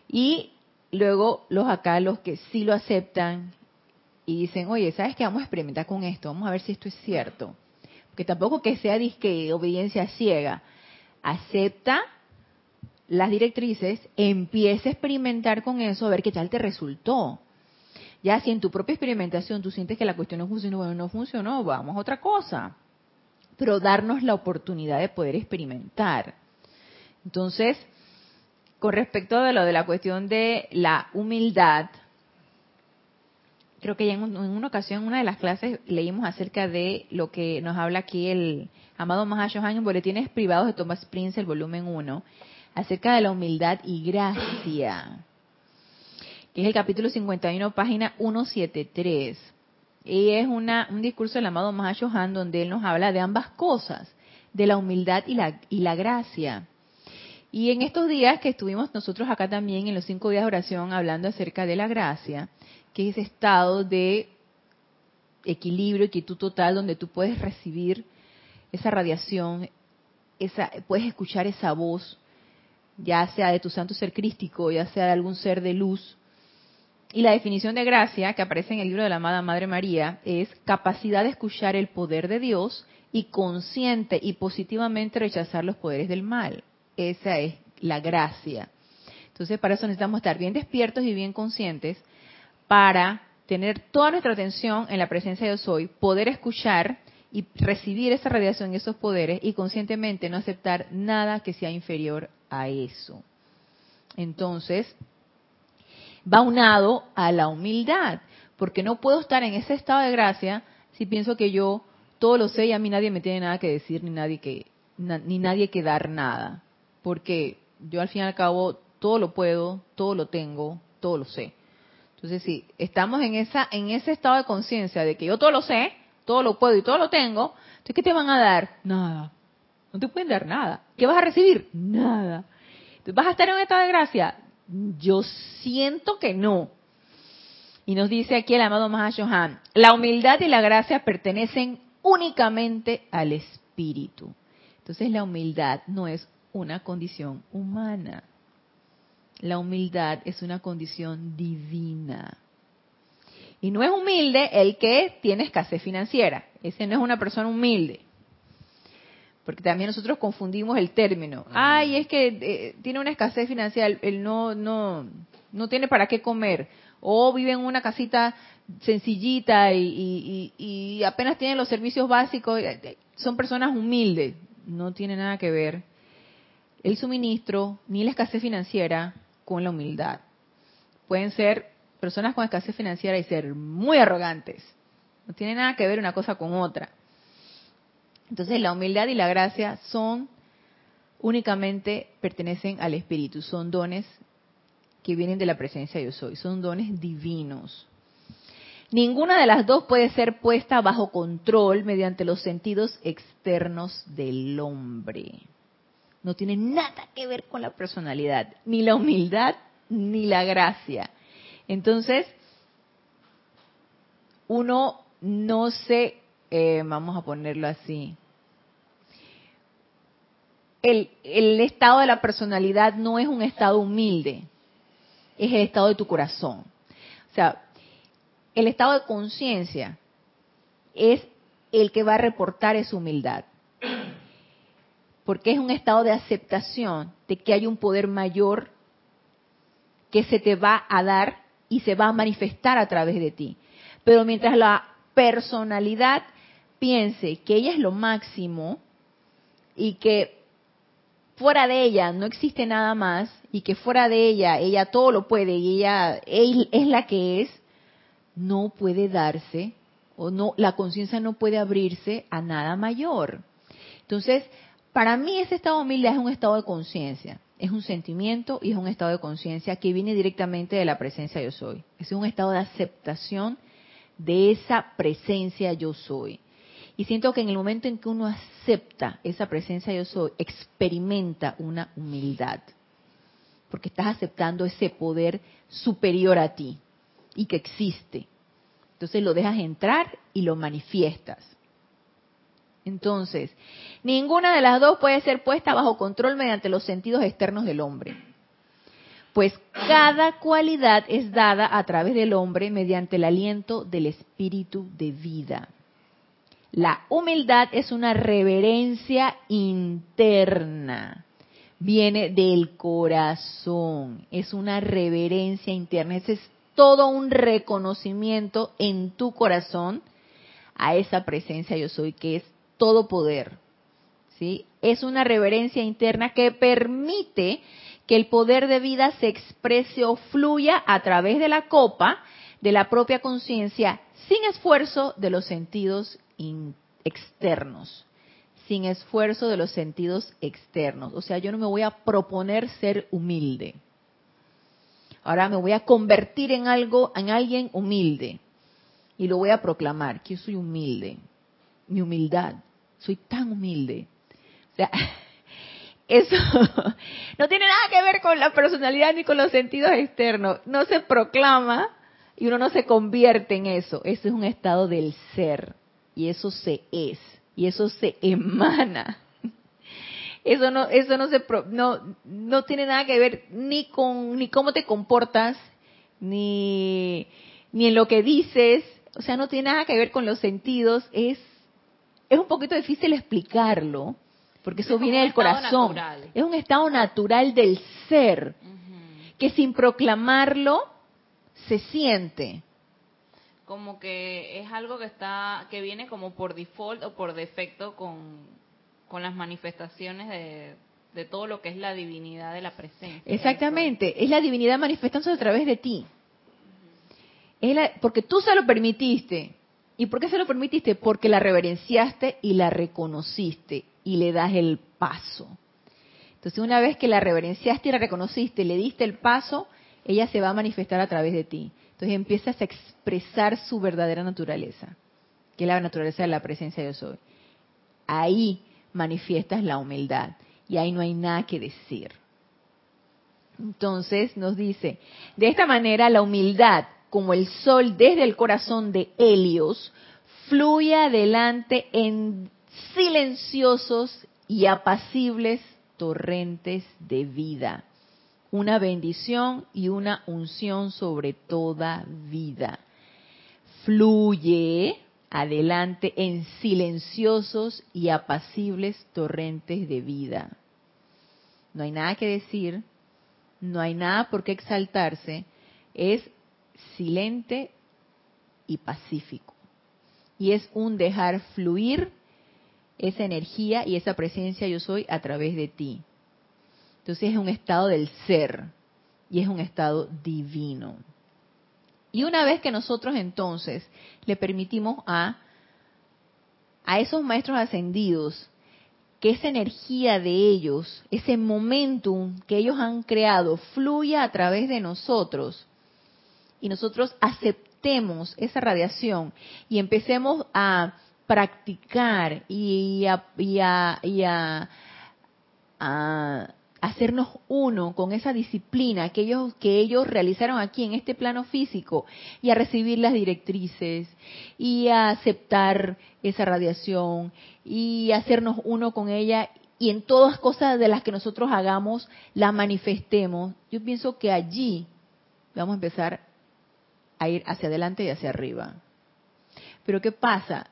y luego los acá, los que sí lo aceptan y dicen, oye, ¿sabes qué? Vamos a experimentar con esto, vamos a ver si esto es cierto. Porque tampoco que sea disque obediencia ciega. Acepta las directrices, empieza a experimentar con eso, a ver qué tal te resultó. Ya si en tu propia experimentación tú sientes que la cuestión no funcionó, bueno, no funcionó, vamos a otra cosa. Pero darnos la oportunidad de poder experimentar. Entonces, con respecto a lo de la cuestión de la humildad, creo que ya en, una ocasión, en una de las clases, leímos acerca de lo que nos habla aquí el amado Mahashohan en Boletines Privados de Thomas Prince, el volumen 1, acerca de la humildad y gracia, que es el capítulo 51, página 173. Y es una, un discurso del amado Mahashohan donde él nos habla de ambas cosas, de la humildad y la, y la gracia. Y en estos días que estuvimos nosotros acá también, en los cinco días de oración, hablando acerca de la gracia, que es ese estado de equilibrio, quietud total, donde tú puedes recibir esa radiación, esa, puedes escuchar esa voz, ya sea de tu santo ser crístico, ya sea de algún ser de luz. Y la definición de gracia que aparece en el libro de la amada Madre María es capacidad de escuchar el poder de Dios y consciente y positivamente rechazar los poderes del mal. Esa es la gracia. Entonces, para eso necesitamos estar bien despiertos y bien conscientes para tener toda nuestra atención en la presencia de Dios hoy, poder escuchar y recibir esa radiación, esos poderes y conscientemente no aceptar nada que sea inferior a eso. Entonces, va unado a la humildad, porque no puedo estar en ese estado de gracia si pienso que yo todo lo sé y a mí nadie me tiene nada que decir ni nadie que ni nadie que dar nada porque yo al fin y al cabo todo lo puedo, todo lo tengo, todo lo sé. Entonces, si estamos en esa en ese estado de conciencia de que yo todo lo sé, todo lo puedo y todo lo tengo, entonces ¿qué te van a dar? Nada. No te pueden dar nada. ¿Qué vas a recibir? Nada. ¿Vas a estar en un estado de gracia? yo siento que no. Y nos dice aquí el amado Mahashohan, la humildad y la gracia pertenecen únicamente al espíritu. Entonces la humildad no es una condición humana. La humildad es una condición divina. Y no es humilde el que tiene escasez financiera. Ese no es una persona humilde. Porque también nosotros confundimos el término. Ay, es que eh, tiene una escasez financiera, él no, no, no tiene para qué comer. O vive en una casita sencillita y, y apenas tiene los servicios básicos. Son personas humildes. No tiene nada que ver el suministro ni la escasez financiera con la humildad. Pueden ser personas con escasez financiera y ser muy arrogantes. No tiene nada que ver una cosa con otra. Entonces la humildad y la gracia son únicamente pertenecen al Espíritu, son dones que vienen de la presencia de yo soy, son dones divinos. Ninguna de las dos puede ser puesta bajo control mediante los sentidos externos del hombre. No tiene nada que ver con la personalidad, ni la humildad, ni la gracia. Entonces, uno no se, eh, vamos a ponerlo así, el, el estado de la personalidad no es un estado humilde, es el estado de tu corazón. O sea, el estado de conciencia es el que va a reportar esa humildad. Porque es un estado de aceptación de que hay un poder mayor que se te va a dar y se va a manifestar a través de ti. Pero mientras la personalidad piense que ella es lo máximo y que fuera de ella no existe nada más y que fuera de ella ella todo lo puede y ella, es la que es, no puede darse o no la conciencia no puede abrirse a nada mayor. Entonces, para mí ese estado de humildad es un estado de conciencia es un sentimiento y es un estado de conciencia que viene directamente de la presencia yo soy. Es un estado de aceptación de esa presencia yo soy. Y siento que en el momento en que uno acepta esa presencia yo soy, experimenta una humildad. Porque estás aceptando ese poder superior a ti y que existe. Entonces lo dejas entrar y lo manifiestas. Entonces, ninguna de las dos puede ser puesta bajo control mediante los sentidos externos del hombre. Pues cada cualidad es dada a través del hombre mediante el aliento del espíritu de vida. La humildad es una reverencia interna. Viene del corazón. Es una reverencia interna. Ese es todo un reconocimiento en tu corazón a esa presencia yo soy que es todo poder. ¿sí? Es una reverencia interna que permite que el poder de vida se exprese o fluya a través de la copa de la propia conciencia sin esfuerzo de los sentidos externos. Sin esfuerzo de los sentidos externos. O sea, yo no me voy a proponer ser humilde. Ahora me voy a convertir en algo, en alguien humilde. Y lo voy a proclamar, que yo soy humilde. Mi humildad soy tan humilde. O sea, eso no tiene nada que ver con la personalidad ni con los sentidos externos. No se proclama y uno no se convierte en eso. Eso es un estado del ser y eso se es y eso se emana. Eso no eso no se no no tiene nada que ver ni con ni cómo te comportas ni ni en lo que dices, o sea, no tiene nada que ver con los sentidos, es es un poquito difícil explicarlo, porque eso viene del corazón. Es un estado natural del ser, que sin proclamarlo se siente. Como que es algo que está, que viene como por default o por defecto con, con las manifestaciones de, de todo lo que es la divinidad de la presencia. Exactamente, es la divinidad manifestándose a través de ti. Es porque tú se lo permitiste. ¿Y por qué se lo permitiste? Porque la reverenciaste y la reconociste y le das el paso. Entonces, una vez que la reverenciaste y la reconociste, le diste el paso, ella se va a manifestar a través de ti. Entonces empiezas a expresar su verdadera naturaleza, que es la naturaleza de la presencia de Dios hoy. Ahí manifiestas la humildad y ahí no hay nada que decir. Entonces nos dice, de esta manera la humildad, como el sol desde el corazón de Helios, fluye adelante en silenciosos y apacibles torrentes de vida. Una bendición y una unción sobre toda vida. Fluye adelante en silenciosos y apacibles torrentes de vida. No hay nada que decir, no hay nada por qué exaltarse, es silente y pacífico. Y es un dejar fluir esa energía y esa presencia yo soy a través de ti. Entonces es un estado del ser y es un estado divino. Y una vez que nosotros entonces le permitimos a, a esos maestros ascendidos que esa energía de ellos, ese momentum que ellos han creado, fluya a través de nosotros y nosotros aceptemos esa radiación y empecemos a practicar y a, hacernos uno con esa disciplina que ellos, que ellos realizaron aquí en este plano físico y a recibir las directrices y a aceptar esa radiación y hacernos uno con ella y en todas cosas de las que nosotros hagamos la manifestemos, yo pienso que allí vamos a empezar a ir hacia adelante y hacia arriba. Pero ¿qué pasa?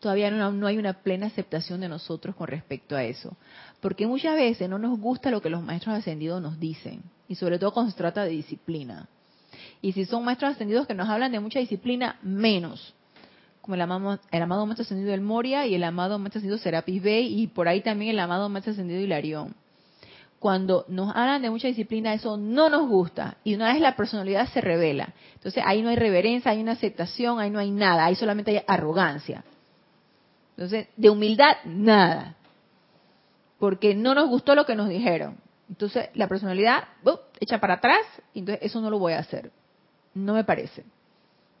Todavía no, no, hay una plena aceptación de nosotros con respecto a eso. Porque muchas veces no nos gusta lo que los maestros ascendidos nos dicen. Y sobre todo cuando se trata de disciplina. Y si son maestros ascendidos que nos hablan de mucha disciplina, menos como el amado, el amado Maestro Ascendido del Moria y el amado Maestro Ascendido Serapis Bey y por ahí también el amado Maestro Ascendido Hilarión. Cuando nos hablan de mucha disciplina, eso no nos gusta y una vez la personalidad se revela. Entonces ahí no hay reverencia, hay una aceptación, ahí no hay nada, ahí solamente hay arrogancia. Entonces, de humildad, nada. Porque no nos gustó lo que nos dijeron. Entonces, la personalidad, echa para atrás, y entonces eso no lo voy a hacer. No me parece.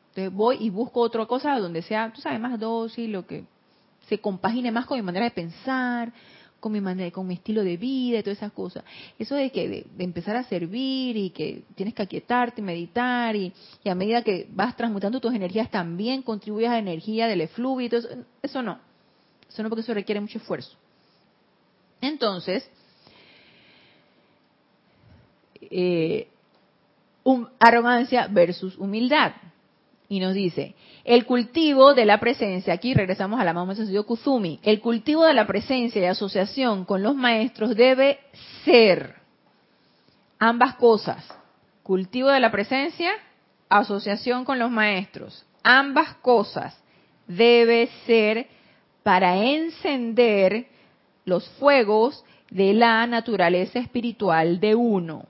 Entonces voy y busco otra cosa donde sea, tú sabes, más dócil, lo que se compagine más con mi manera de pensar, con mi manera, con mi estilo de vida y todas esas cosas. Eso de que de, empezar a servir y que tienes que aquietarte, meditar y, a medida que vas transmutando tus energías también contribuyes a la energía del efluvio y todo eso, eso no. Eso no porque eso requiere mucho esfuerzo. Entonces, eh, arrogancia versus humildad y nos dice, el cultivo de la presencia, aquí regresamos a la mamá de Kuzumi, el cultivo de la presencia y asociación con los maestros debe ser ambas cosas, cultivo de la presencia, asociación con los maestros, ambas cosas debe ser para encender los fuegos de la naturaleza espiritual de uno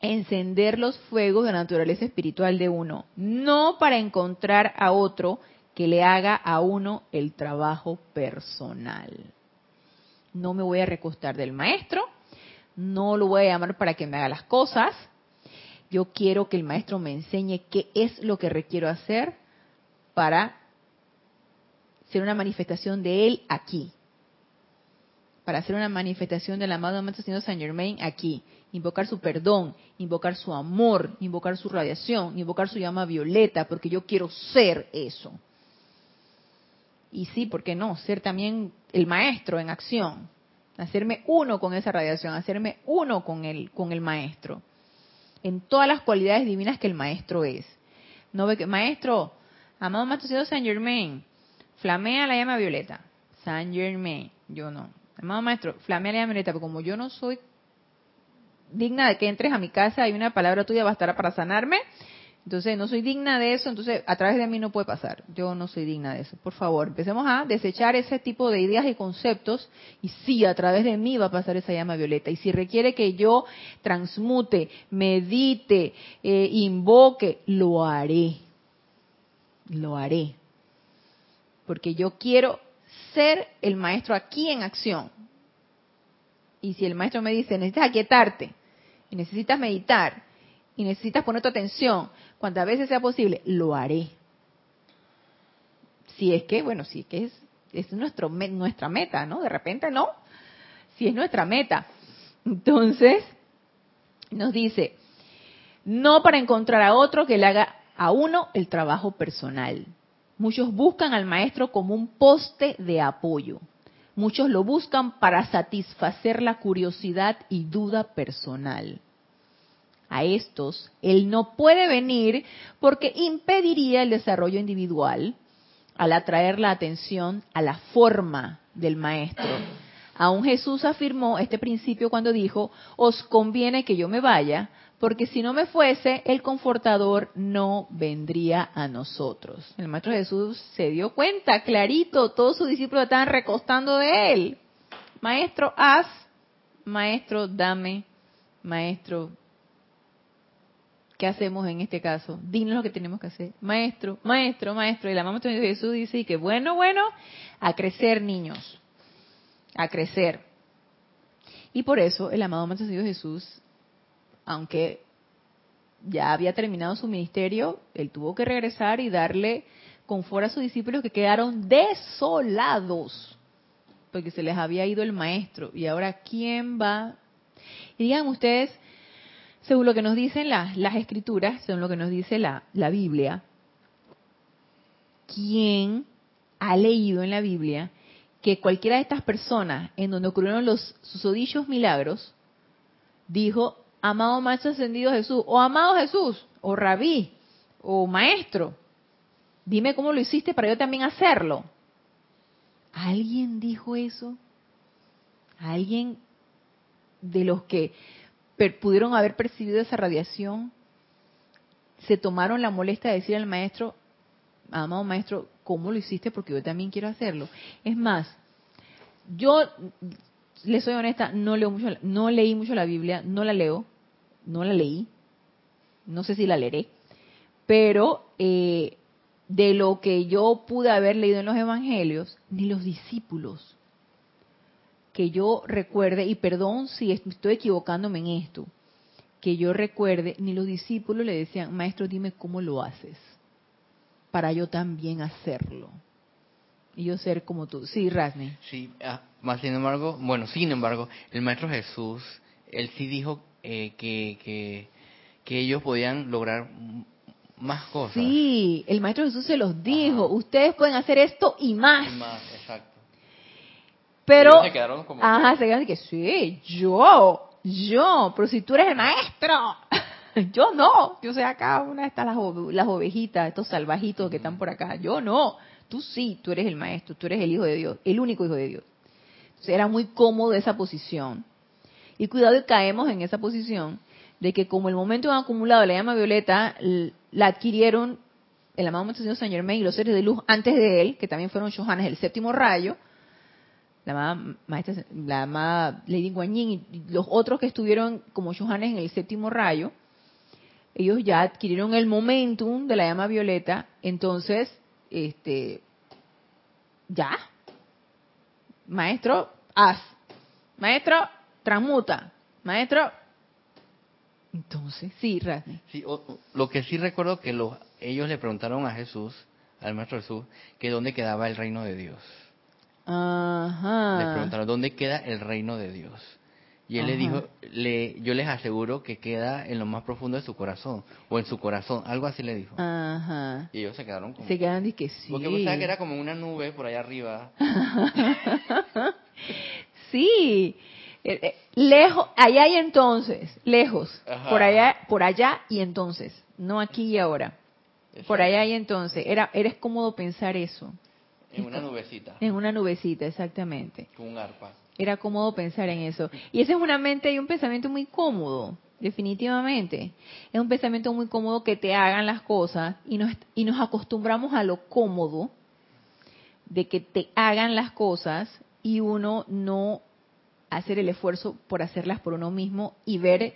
encender los fuegos de la naturaleza espiritual de uno, no para encontrar a otro que le haga a uno el trabajo personal. No me voy a recostar del maestro, no lo voy a llamar para que me haga las cosas. Yo quiero que el maestro me enseñe qué es lo que requiero hacer para ser una manifestación de él aquí. Para hacer una manifestación del amado Maestro Señor Saint Germain aquí invocar su perdón, invocar su amor, invocar su radiación, invocar su llama violeta, porque yo quiero ser eso. Y sí, ¿por qué no? Ser también el maestro en acción, hacerme uno con esa radiación, hacerme uno con el, con el maestro, en todas las cualidades divinas que el maestro es. No ve que, maestro, amado maestro Saint Germain, flamea la llama violeta. Saint Germain, yo no. Amado maestro, flamea la llama violeta, porque como yo no soy digna de que entres a mi casa y una palabra tuya bastará para sanarme. Entonces, no soy digna de eso, entonces a través de mí no puede pasar. Yo no soy digna de eso. Por favor, empecemos a desechar ese tipo de ideas y conceptos y sí, a través de mí va a pasar esa llama violeta. Y si requiere que yo transmute, medite, eh, invoque, lo haré. Lo haré. Porque yo quiero ser el maestro aquí en acción. Y si el maestro me dice, necesitas aquietarte, y necesitas meditar y necesitas poner tu atención, cuantas veces sea posible, lo haré. Si es que, bueno, si es que es, es nuestro, nuestra meta, ¿no? De repente no, si es nuestra meta. Entonces, Nos dice, no para encontrar a otro que le haga a uno el trabajo personal. Muchos buscan al maestro como un poste de apoyo. Muchos lo buscan para satisfacer la curiosidad y duda personal. A estos, él no puede venir porque impediría el desarrollo individual al atraer la atención a la forma del maestro. Aún Jesús afirmó este principio cuando dijo, os conviene que yo me vaya, porque si no me fuese, el confortador no vendría a nosotros. El Maestro Jesús se dio cuenta, clarito, todos sus discípulos estaban recostando de él. Maestro, haz, maestro, dame, maestro, ¿qué hacemos en este caso? Dinos lo que tenemos que hacer. Maestro, maestro, maestro. Y la mamá de Jesús dice que bueno, bueno, a crecer niños, a crecer. Y por eso el amado Maestro Jesús aunque ya había terminado su ministerio, él tuvo que regresar y darle confort a sus discípulos que quedaron desolados, porque se les había ido el maestro. Y ahora, ¿quién va? Y digan ustedes, según lo que nos dicen las, escrituras, según lo que nos dice la, la Biblia, ¿quién ha leído en la Biblia que cualquiera de estas personas en donde ocurrieron los susodichos milagros, dijo, amado Maestro Ascendido Jesús, o amado Jesús, o rabí, o maestro, dime cómo lo hiciste para yo también hacerlo. ¿Alguien dijo eso? ¿Alguien de los que pudieron haber percibido esa radiación se tomaron la molestia de decir al maestro, amado maestro, ¿cómo lo hiciste? Porque yo también quiero hacerlo. Es más, yo le soy honesta, no leo mucho, no leí mucho la Biblia, no la leo, no la leí, no sé si la leeré, pero eh, de lo que yo pude haber leído en los evangelios, ni los discípulos, que yo recuerde, y perdón si estoy equivocándome en esto, que yo recuerde, ni los discípulos le decían, maestro, dime cómo lo haces, para yo también hacerlo. Y yo ser como tú. Sí, Rasne. Sí, ah, más sin embargo, bueno, sin embargo, el Maestro Jesús, él sí dijo eh, que, que, ellos podían lograr más cosas. Sí, el Maestro Jesús se los dijo, ustedes pueden hacer esto y más. exacto. Pero, se quedaron como... Ajá, se quedaron que sí, yo, yo, pero si tú eres el maestro, yo no, yo sé acá una de estas las, las ovejitas, estos salvajitos que están por acá, yo no, tú sí, tú eres el maestro, tú eres el hijo de Dios, el único hijo de Dios. Entonces era muy cómodo esa posición. Y cuidado que caemos en esa posición de que como el momento han acumulado la llama violeta, la adquirieron el amado Maestro Saint Germain y los seres de luz antes de él, que también fueron Johannes, el séptimo rayo, la amada, maestra, la amada Lady Guan y los otros que estuvieron como Johannes en el séptimo rayo, ellos ya adquirieron el momentum de la llama violeta, entonces, este, ya, maestro, haz, maestro, transmuta. Maestro. Entonces, sí. Sí, lo que sí recuerdo que los, ellos le preguntaron a Jesús, al Maestro Jesús, que dónde quedaba el reino de Dios. Ajá. Le preguntaron, ¿dónde queda el reino de Dios? Y él le dijo, le, yo les aseguro que queda en lo más profundo de su corazón, o en su corazón, algo así le dijo. Ajá. Y ellos se quedaron como... Se quedaron y que sí. Porque pensaba que era como una nube por allá arriba. sí, eh, eh, lejos, allá y entonces, lejos, por allá, por allá y entonces, no aquí y ahora, por allá y entonces. Era, eres cómodo pensar eso. En una nubecita. En una nubecita, exactamente. Con un arpa. Era cómodo pensar en eso. Y esa es una mente y un pensamiento muy cómodo, definitivamente. Es un pensamiento muy cómodo que te hagan las cosas y nos, y nos acostumbramos a lo cómodo de que te hagan las cosas y uno no hacer el esfuerzo por hacerlas por uno mismo y ver,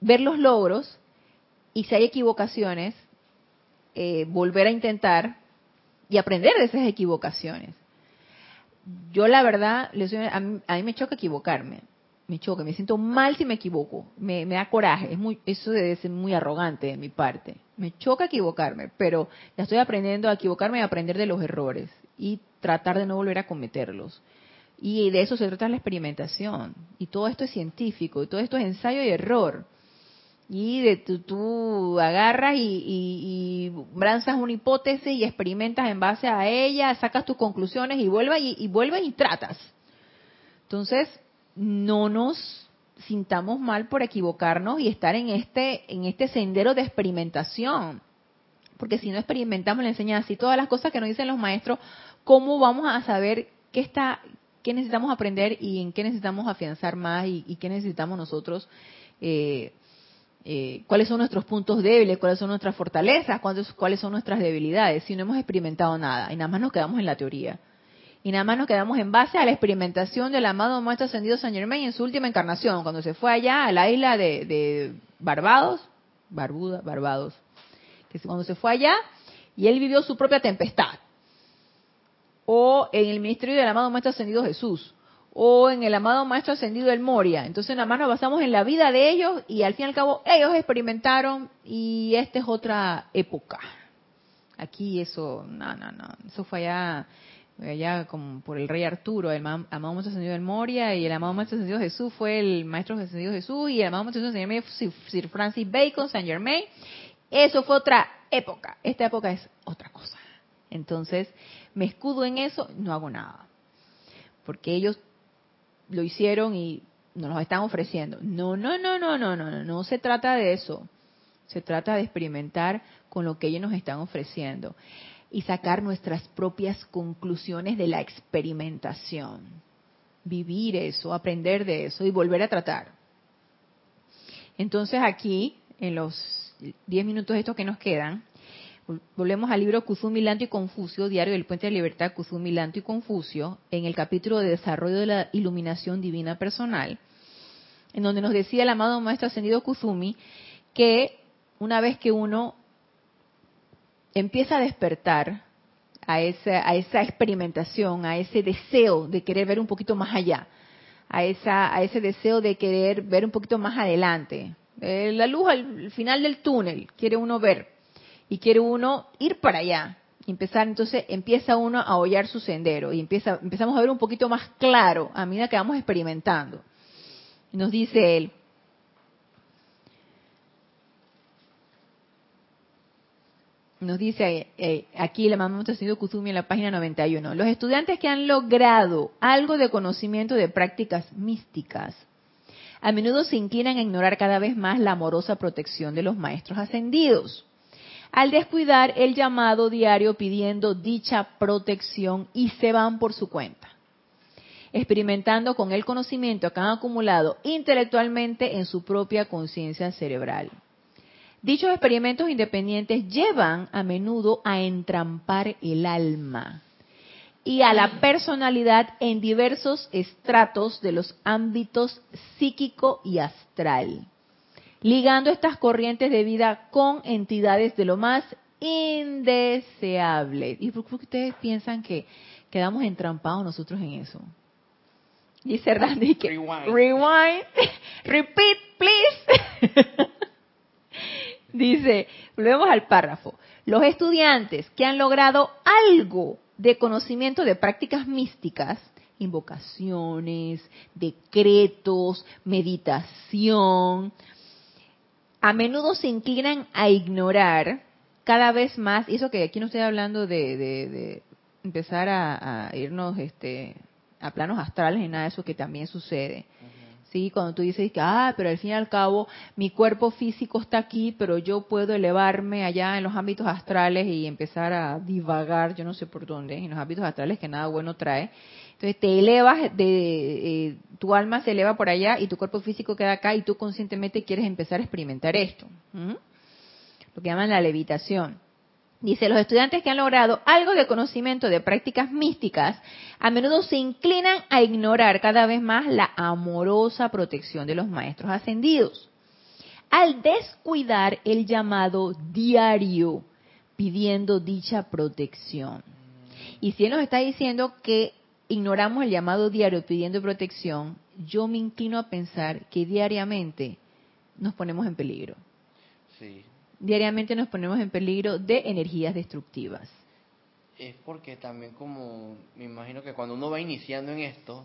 ver los logros y si hay equivocaciones, eh, volver a intentar y aprender de esas equivocaciones. Yo la verdad, a, mí, me choca equivocarme, me choca, me siento mal si me equivoco, me, da coraje, es muy, eso debe ser muy arrogante de mi parte. Me choca equivocarme, pero ya estoy aprendiendo a equivocarme y a aprender de los errores y tratar de no volver a cometerlos Y de eso se trata la experimentación. Y todo esto es científico, y todo esto es ensayo y error. Y de tú, tú agarras y, y, branzas una hipótesis y experimentas en base a ella, sacas tus conclusiones y vuelves y, y vuelves y tratas. Entonces, no nos sintamos mal por equivocarnos y estar en este, en este sendero de experimentación. Porque si no experimentamos la enseñanza y todas las cosas que nos dicen los maestros, ¿cómo vamos a saber qué está, qué necesitamos aprender y en qué necesitamos afianzar más y, qué necesitamos nosotros, eh, eh, cuáles son nuestros puntos débiles, cuáles son nuestras fortalezas, cuáles, cuáles son nuestras debilidades, si no hemos experimentado nada y nada más nos quedamos en la teoría. Y nada más nos quedamos en base a la experimentación del amado Maestro Ascendido San Germain en su última encarnación, cuando se fue allá a la isla de, de Barbados, Barbuda, Barbados, que cuando se fue allá y él vivió su propia tempestad o en el ministerio del amado Maestro Ascendido Jesús, o en el amado Maestro Ascendido El Moria. Entonces nada más nos basamos en la vida de ellos y al fin y al cabo ellos experimentaron y esta es otra época. Aquí eso, no, no, no, eso fue allá, allá como por el rey Arturo, el amado Maestro Ascendido El Moria y el amado Maestro Ascendido Jesús fue el Maestro Ascendido Jesús y el amado Maestro Ascendido Sir Francis Bacon, Saint Germain. Eso fue otra época. Esta época es otra cosa. Entonces, me escudo en eso, no hago nada. Porque ellos lo hicieron y nos lo están ofreciendo. No, no, no, no, no, no, no, no se trata de eso. Se trata de experimentar con lo que ellos nos están ofreciendo y sacar nuestras propias conclusiones de la experimentación. Vivir eso, aprender de eso y volver a tratar. Entonces aquí, en los 10 minutos estos que nos quedan, Volvemos al libro Kuzumi Lanto y Confucio, Diario del Puente de Libertad, Kuzumi Lanto y Confucio, en el capítulo de Desarrollo de la Iluminación Divina Personal, en donde nos decía el amado Maestro Ascendido Kuzumi que una vez que uno empieza a despertar a esa, a esa experimentación, a ese deseo de querer ver un poquito más allá, a, esa, a ese deseo de querer ver un poquito más adelante, eh, la luz al final del túnel, quiere uno ver y quiere uno ir para allá. empezar, entonces empieza uno a hollar su sendero y empieza, empezamos a ver un poquito más claro a medida que vamos experimentando. Nos dice él, nos dice eh, aquí la mamá sido Kuzumi en la página 91, los estudiantes que han logrado algo de conocimiento de prácticas místicas, a menudo se inclinan a ignorar cada vez más la amorosa protección de los maestros ascendidos al descuidar el llamado diario pidiendo dicha protección y se van por su cuenta, experimentando con el conocimiento que han acumulado intelectualmente en su propia conciencia cerebral. Dichos experimentos independientes llevan a menudo a entrampar el alma y a la personalidad en diversos estratos de los ámbitos psíquico y astral ligando estas corrientes de vida con entidades de lo más indeseable. ¿Y por qué ustedes piensan que quedamos entrampados nosotros en eso? Dice Randy que rewind, repeat please. Dice, volvemos al párrafo. Los estudiantes que han logrado algo de conocimiento de prácticas místicas, invocaciones, decretos, meditación, a menudo se inclinan a ignorar cada vez más, y eso que aquí no estoy hablando de, empezar a, irnos este, a planos astrales ni nada de eso que también sucede. Sí, cuando tú dices que, ah, pero al fin y al cabo mi cuerpo físico está aquí, pero yo puedo elevarme allá en los ámbitos astrales y empezar a divagar, yo no sé por dónde, en los ámbitos astrales que nada bueno trae. Entonces te elevas, de, eh, tu alma se eleva por allá y tu cuerpo físico queda acá y tú conscientemente quieres empezar a experimentar esto. Lo que llaman la levitación. Dice, los estudiantes que han logrado algo de conocimiento de prácticas místicas a menudo se inclinan a ignorar cada vez más la amorosa protección de los maestros ascendidos. Al descuidar el llamado diario pidiendo dicha protección. Y si él nos está diciendo que ignoramos el llamado diario pidiendo protección, yo me inclino a pensar que diariamente nos ponemos en peligro. Diariamente nos ponemos en peligro de energías destructivas. Es porque también como, me imagino que cuando uno va iniciando en esto,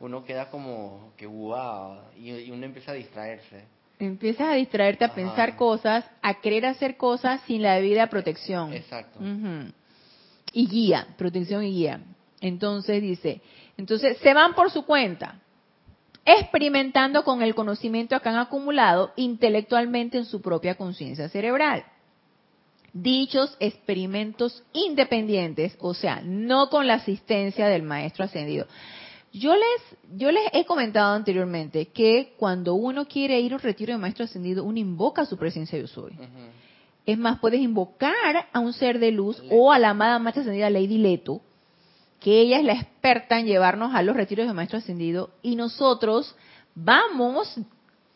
uno queda como que wow, y, uno empieza a distraerse. Empiezas a distraerte, a pensar cosas, a querer hacer cosas sin la debida protección. Exacto. Y guía, protección y guía. Entonces dice, entonces se van por su cuenta, experimentando con el conocimiento que han acumulado intelectualmente en su propia conciencia cerebral. Dichos experimentos independientes, o sea, no con la asistencia del maestro ascendido. Yo les, yo les he comentado anteriormente que cuando uno quiere ir a un retiro de maestro ascendido, uno invoca su presencia yo soy. Es más, puedes invocar a un ser de luz o a la amada maestra ascendida Lady Leto, que ella es la experta en llevarnos a los retiros de maestro ascendido y nosotros vamos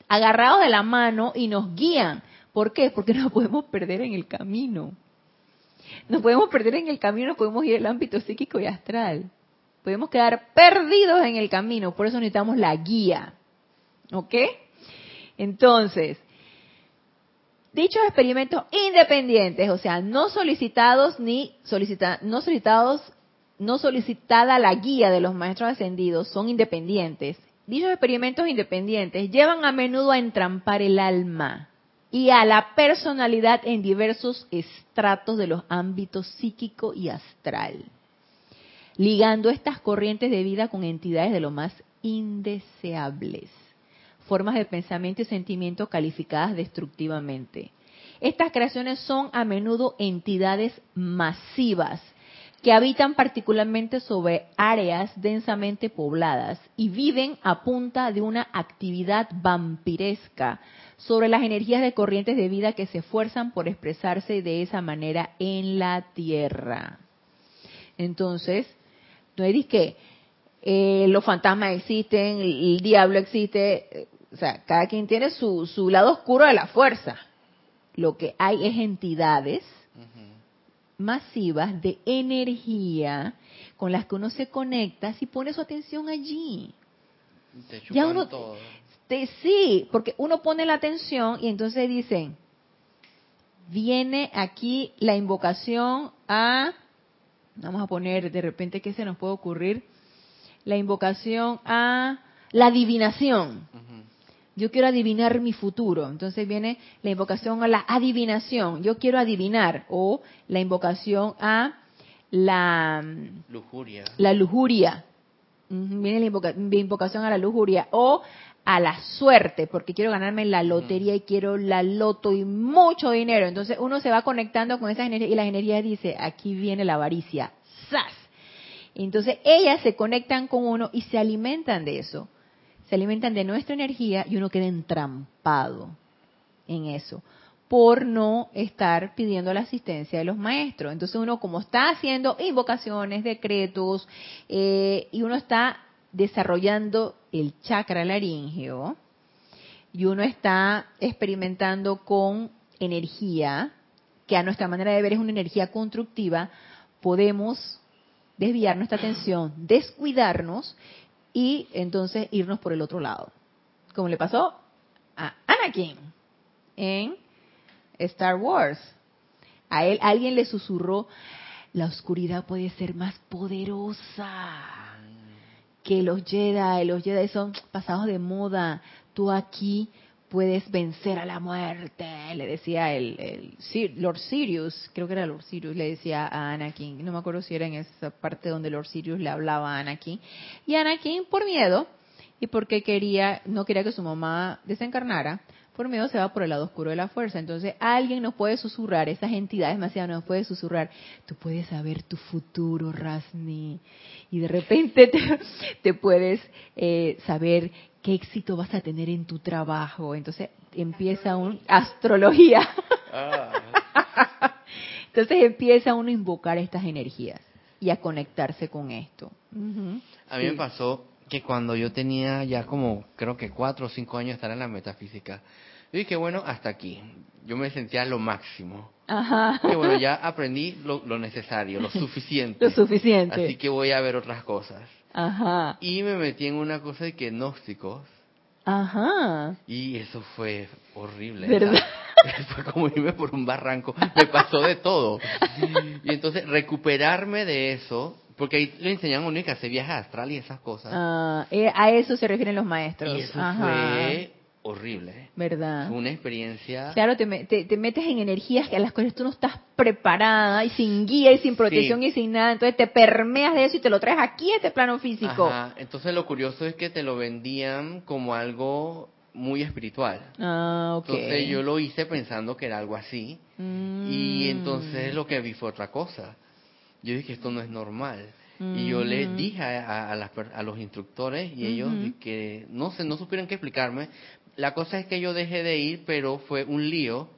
agarrados de la mano y nos guían. ¿Por qué? Porque nos podemos perder en el camino. Nos podemos perder en el camino, podemos ir al ámbito psíquico y astral podemos quedar perdidos en el camino, por eso necesitamos la guía. ¿Ok? Entonces, dichos experimentos independientes, o sea, no solicitados ni solicita, no solicitados, no solicitada la guía de los maestros ascendidos, son independientes. Dichos experimentos independientes llevan a menudo a entrampar el alma y a la personalidad en diversos estratos de los ámbitos psíquico y astral ligando estas corrientes de vida con entidades de lo más indeseables, formas de pensamiento y sentimiento calificadas destructivamente. Estas creaciones son a menudo entidades masivas que habitan particularmente sobre áreas densamente pobladas y viven a punta de una actividad vampiresca sobre las energías de corrientes de vida que se esfuerzan por expresarse de esa manera en la Tierra. Entonces, no es que eh, los fantasmas existen, el, diablo existe, o sea, cada quien tiene su, su lado oscuro de la fuerza. Lo que hay es entidades masivas de energía con las que uno se conecta si pone su atención allí. ya uno, todo. sí, porque uno pone la atención y entonces dicen, viene aquí la invocación a Vamos a poner de repente qué se nos puede ocurrir. La invocación a la adivinación. Yo quiero adivinar mi futuro. Entonces viene la invocación a la adivinación. Yo quiero adivinar. O la invocación a la lujuria. La lujuria. Viene la invocación a la lujuria. O a la suerte, porque quiero ganarme la lotería y quiero la loto y mucho dinero. Entonces uno se va conectando con esas energías y las energías dice, aquí viene la avaricia. ¡Sas! Entonces ellas se conectan con uno y se alimentan de eso. Se alimentan de nuestra energía y uno queda entrampado en eso por no estar pidiendo la asistencia de los maestros. Entonces uno como está haciendo invocaciones, decretos, eh, y uno está desarrollando el chakra laríngeo y uno está experimentando con energía, que a nuestra manera de ver es una energía constructiva, podemos desviar nuestra atención, descuidarnos y entonces irnos por el otro lado. Como le pasó a Anakin en Star Wars. A él alguien le susurró, la oscuridad puede ser más poderosa que los Jedi, los Jedi son pasados de moda, tú aquí puedes vencer a la muerte, le decía el, Lord Sirius, creo que era Lord Sirius, le decía a Anakin, no me acuerdo si era en esa parte donde Lord Sirius le hablaba a Anakin, y Anakin por miedo y porque quería, no quería que su mamá desencarnara, por miedo se va por el lado oscuro de la fuerza. Entonces alguien nos puede susurrar, esas entidades demasiado nos puede susurrar, tú puedes saber tu futuro, Rasni. Y de repente te, puedes eh, saber qué éxito vas a tener en tu trabajo. Entonces empieza un astrología. Ah. Entonces empieza uno a invocar estas energías y a conectarse con esto. A mí me pasó que cuando yo tenía ya como creo que cuatro o cinco años estar en la metafísica, yo dije, bueno, hasta aquí. Yo me sentía lo máximo. Ajá. Y bueno, ya aprendí lo, necesario, lo suficiente. lo suficiente. Así que voy a ver otras cosas. Ajá. Y me metí en una cosa de que gnósticos. Ajá. Y eso fue horrible. ¿Verdad? fue como irme por un barranco, me pasó de todo. Y entonces recuperarme de eso, porque ahí le enseñan a uno que hace viajes astral y esas cosas. Ah, eh, a eso se refieren los maestros. Y eso fue horrible. ¿Verdad? Fue una experiencia. Claro, te, te, metes en energías que a las cuales tú no estás preparada y sin guía y sin protección y sin nada. Entonces te permeas de eso y te lo traes aquí a este plano físico. Ajá. Entonces lo curioso es que te lo vendían como algo muy espiritual. Ah, ok. Entonces yo lo hice pensando que era algo así. Y mm. entonces lo que vi fue otra cosa. Yo dije, esto no es normal. Y yo le mm. dije a, a, los instructores y ellos que no sé, no supieron qué explicarme, la cosa es que yo dejé de ir, pero fue un lío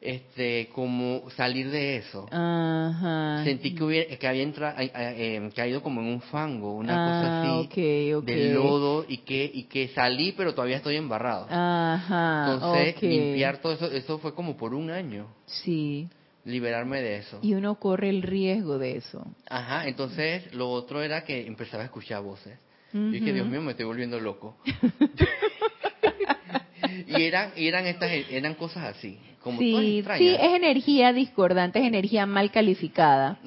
este como salir de eso. Ajá. sentí que hubiera que había entrado eh, caído como en un fango una cosa ah, así de lodo y que y que salí pero todavía estoy embarrado. Ajá, entonces limpiar todo eso eso fue como por un año. Sí. Liberarme de eso. Y uno corre el riesgo de eso. Ajá entonces lo otro era que empezaba a escuchar voces. Y dije Dios mío me estoy volviendo loco y eran eran estas eran cosas así como sí sí es energía discordante es energía mal calificada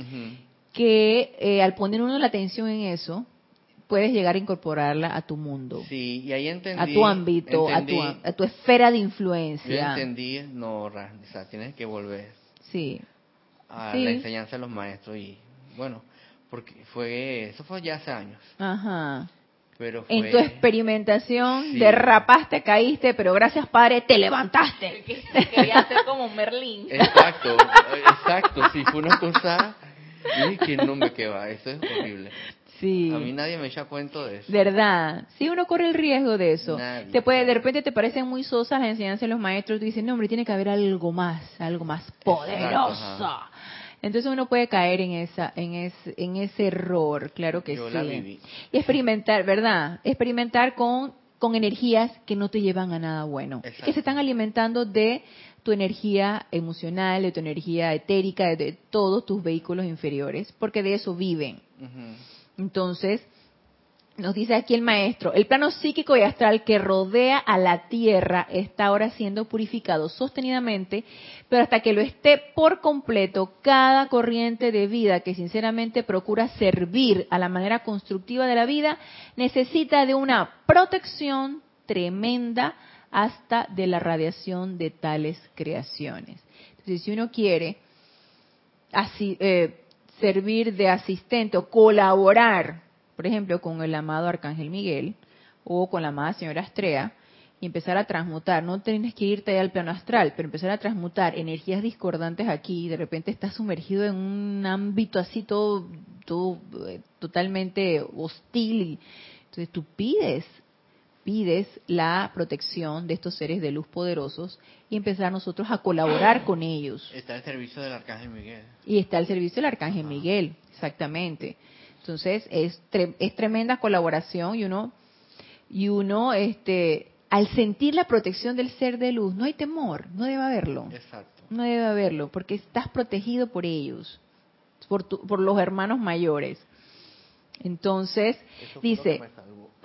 que eh, al poner uno la atención en eso puedes llegar a incorporarla a tu mundo. Sí y ahí entendí a tu ámbito a, tu, a tu esfera de influencia. Yo entendí no o sea tienes que volver sí. a la enseñanza de los maestros y bueno porque fue eso fue ya hace años. Ajá en tu experimentación derrapaste, caíste, pero gracias Padre te levantaste. Quería ser como Merlín. Exacto, exacto, sí, fue una cosa y que no me queda, eso es horrible. Sí. A mí nadie me echa cuento de eso. ¿Verdad? Sí, uno corre el riesgo de eso. te puede, de repente te parecen muy sosas las enseñanzas de los maestros, tú dices, no, hombre, tiene que haber algo más, algo más poderoso. Entonces uno puede caer en esa, en ese, en ese error, claro que sí. Y experimentar, ¿verdad? Experimentar con, con energías que no te llevan a nada bueno, que se están alimentando de tu energía emocional, de tu energía etérica, de, todos tus vehículos inferiores, porque de eso viven. Entonces, nos dice aquí el maestro, el plano psíquico y astral que rodea a la Tierra está ahora siendo purificado sostenidamente, pero hasta que lo esté por completo, cada corriente de vida que sinceramente procura servir a la manera constructiva de la vida necesita de una protección tremenda hasta de la radiación de tales creaciones. Entonces, si uno quiere así, eh, servir de asistente o colaborar por ejemplo, con el amado Arcángel Miguel o con la amada Señora Astrea, y empezar a transmutar. No tienes que irte al plano astral, pero empezar a transmutar energías discordantes aquí. Y de repente estás sumergido en un ámbito así todo, todo eh, totalmente hostil. Entonces tú pides, pides la protección de estos seres de luz poderosos y empezar nosotros a colaborar con ellos. Está el servicio del Arcángel Miguel. Y está el servicio del Arcángel Miguel, exactamente. Entonces es, es tremenda colaboración y uno, y uno este, al sentir la protección del ser de luz, no hay temor, no debe haberlo. Exacto. No debe haberlo, porque estás protegido por ellos, por, por los hermanos mayores. Entonces, dice,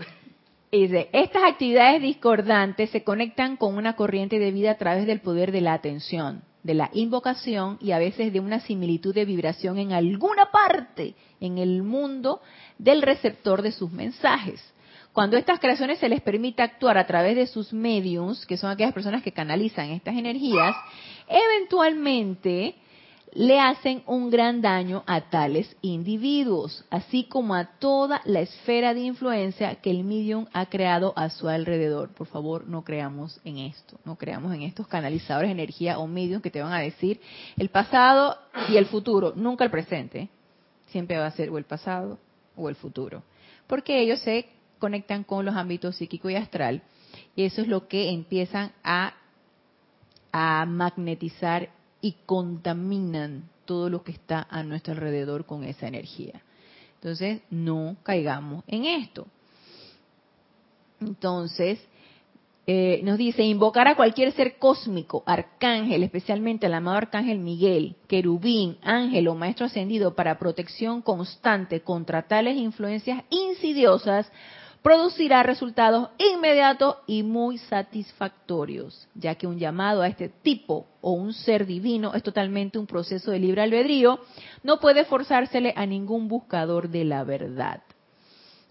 dice, estas actividades discordantes se conectan con una corriente de vida a través del poder de la atención de la invocación y a veces de una similitud de vibración en alguna parte en el mundo del receptor de sus mensajes. Cuando estas creaciones se les permite actuar a través de sus mediums, que son aquellas personas que canalizan estas energías, eventualmente le hacen un gran daño a tales individuos, así como a toda la esfera de influencia que el medium ha creado a su alrededor. Por favor, no creamos en esto, no creamos en estos canalizadores de energía o medium que te van a decir el pasado y el futuro, nunca el presente. Siempre va a ser o el pasado o el futuro, porque ellos se conectan con los ámbitos psíquico y astral y eso es lo que empiezan a a magnetizar y contaminan todo lo que está a nuestro alrededor con esa energía. Entonces, no caigamos en esto. Entonces, eh, nos dice, invocar a cualquier ser cósmico, arcángel, especialmente al amado arcángel Miguel, querubín, ángel o maestro ascendido para protección constante contra tales influencias insidiosas, producirá resultados inmediatos y muy satisfactorios, ya que un llamado a este tipo o un ser divino es totalmente un proceso de libre albedrío, no puede forzársele a ningún buscador de la verdad.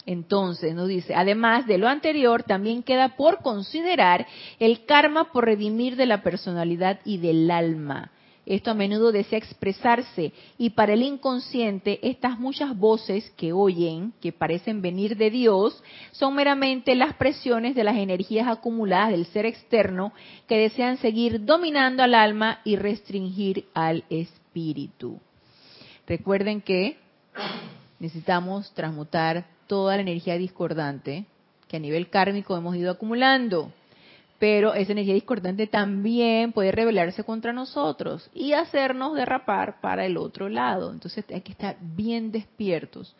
Entonces nos dice, además de lo anterior, también queda por considerar el karma por redimir de la personalidad y del alma esto a menudo desea expresarse y para el inconsciente estas muchas voces que oyen, que parecen venir de Dios, son meramente las presiones de las energías acumuladas del ser externo que desean seguir dominando al alma y restringir al espíritu. Recuerden que necesitamos transmutar toda la energía discordante que a nivel kármico hemos ido acumulando pero esa energía discordante también puede rebelarse contra nosotros y hacernos derrapar para el otro lado. Entonces hay que estar bien despiertos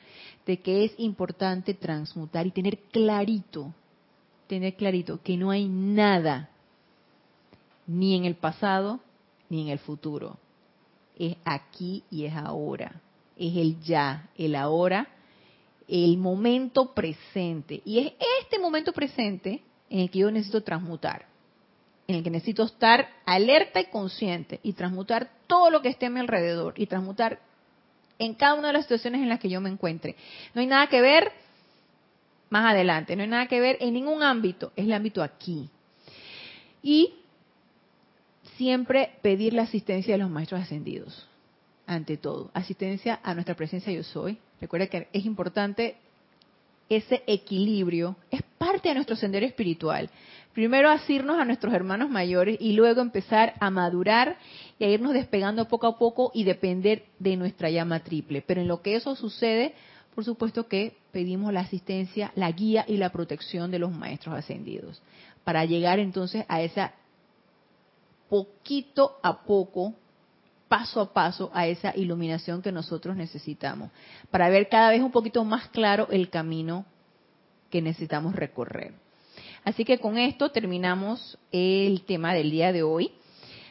de que es importante transmutar y tener clarito, tener clarito que no hay nada ni en el pasado ni en el futuro. Es aquí y es ahora. Es el ya, el ahora, el momento presente. Y es este momento presente en el que yo necesito transmutar, en el que necesito estar alerta y consciente y transmutar todo lo que esté a mi alrededor y transmutar en cada una de las situaciones en las que yo me encuentre. No hay nada que ver más adelante, no hay nada que ver en ningún ámbito, es el ámbito aquí. Y siempre pedir la asistencia de los maestros ascendidos, ante todo, asistencia a nuestra presencia yo soy. Recuerda que es importante ese equilibrio es parte de nuestro sendero espiritual. Primero asirnos a nuestros hermanos mayores y luego empezar a madurar y a irnos despegando poco a poco y depender de nuestra llama triple. Pero en lo que eso sucede, por supuesto que pedimos la asistencia, la guía y la protección de los maestros ascendidos para llegar entonces a esa poquito a poco paso a paso a esa iluminación que nosotros necesitamos, para ver cada vez un poquito más claro el camino que necesitamos recorrer. Así que con esto terminamos el tema del día de hoy.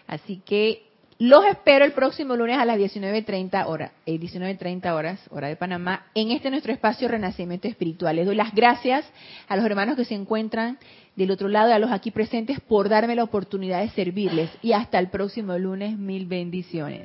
Así que los espero el próximo lunes a las 19.30 horas, 19.30 eh, horas, hora de Panamá, en este nuestro espacio Renacimiento Espiritual. Les doy las gracias a los hermanos que se encuentran del otro lado y a los aquí presentes por darme la oportunidad de servirles. Y hasta el próximo lunes, mil bendiciones.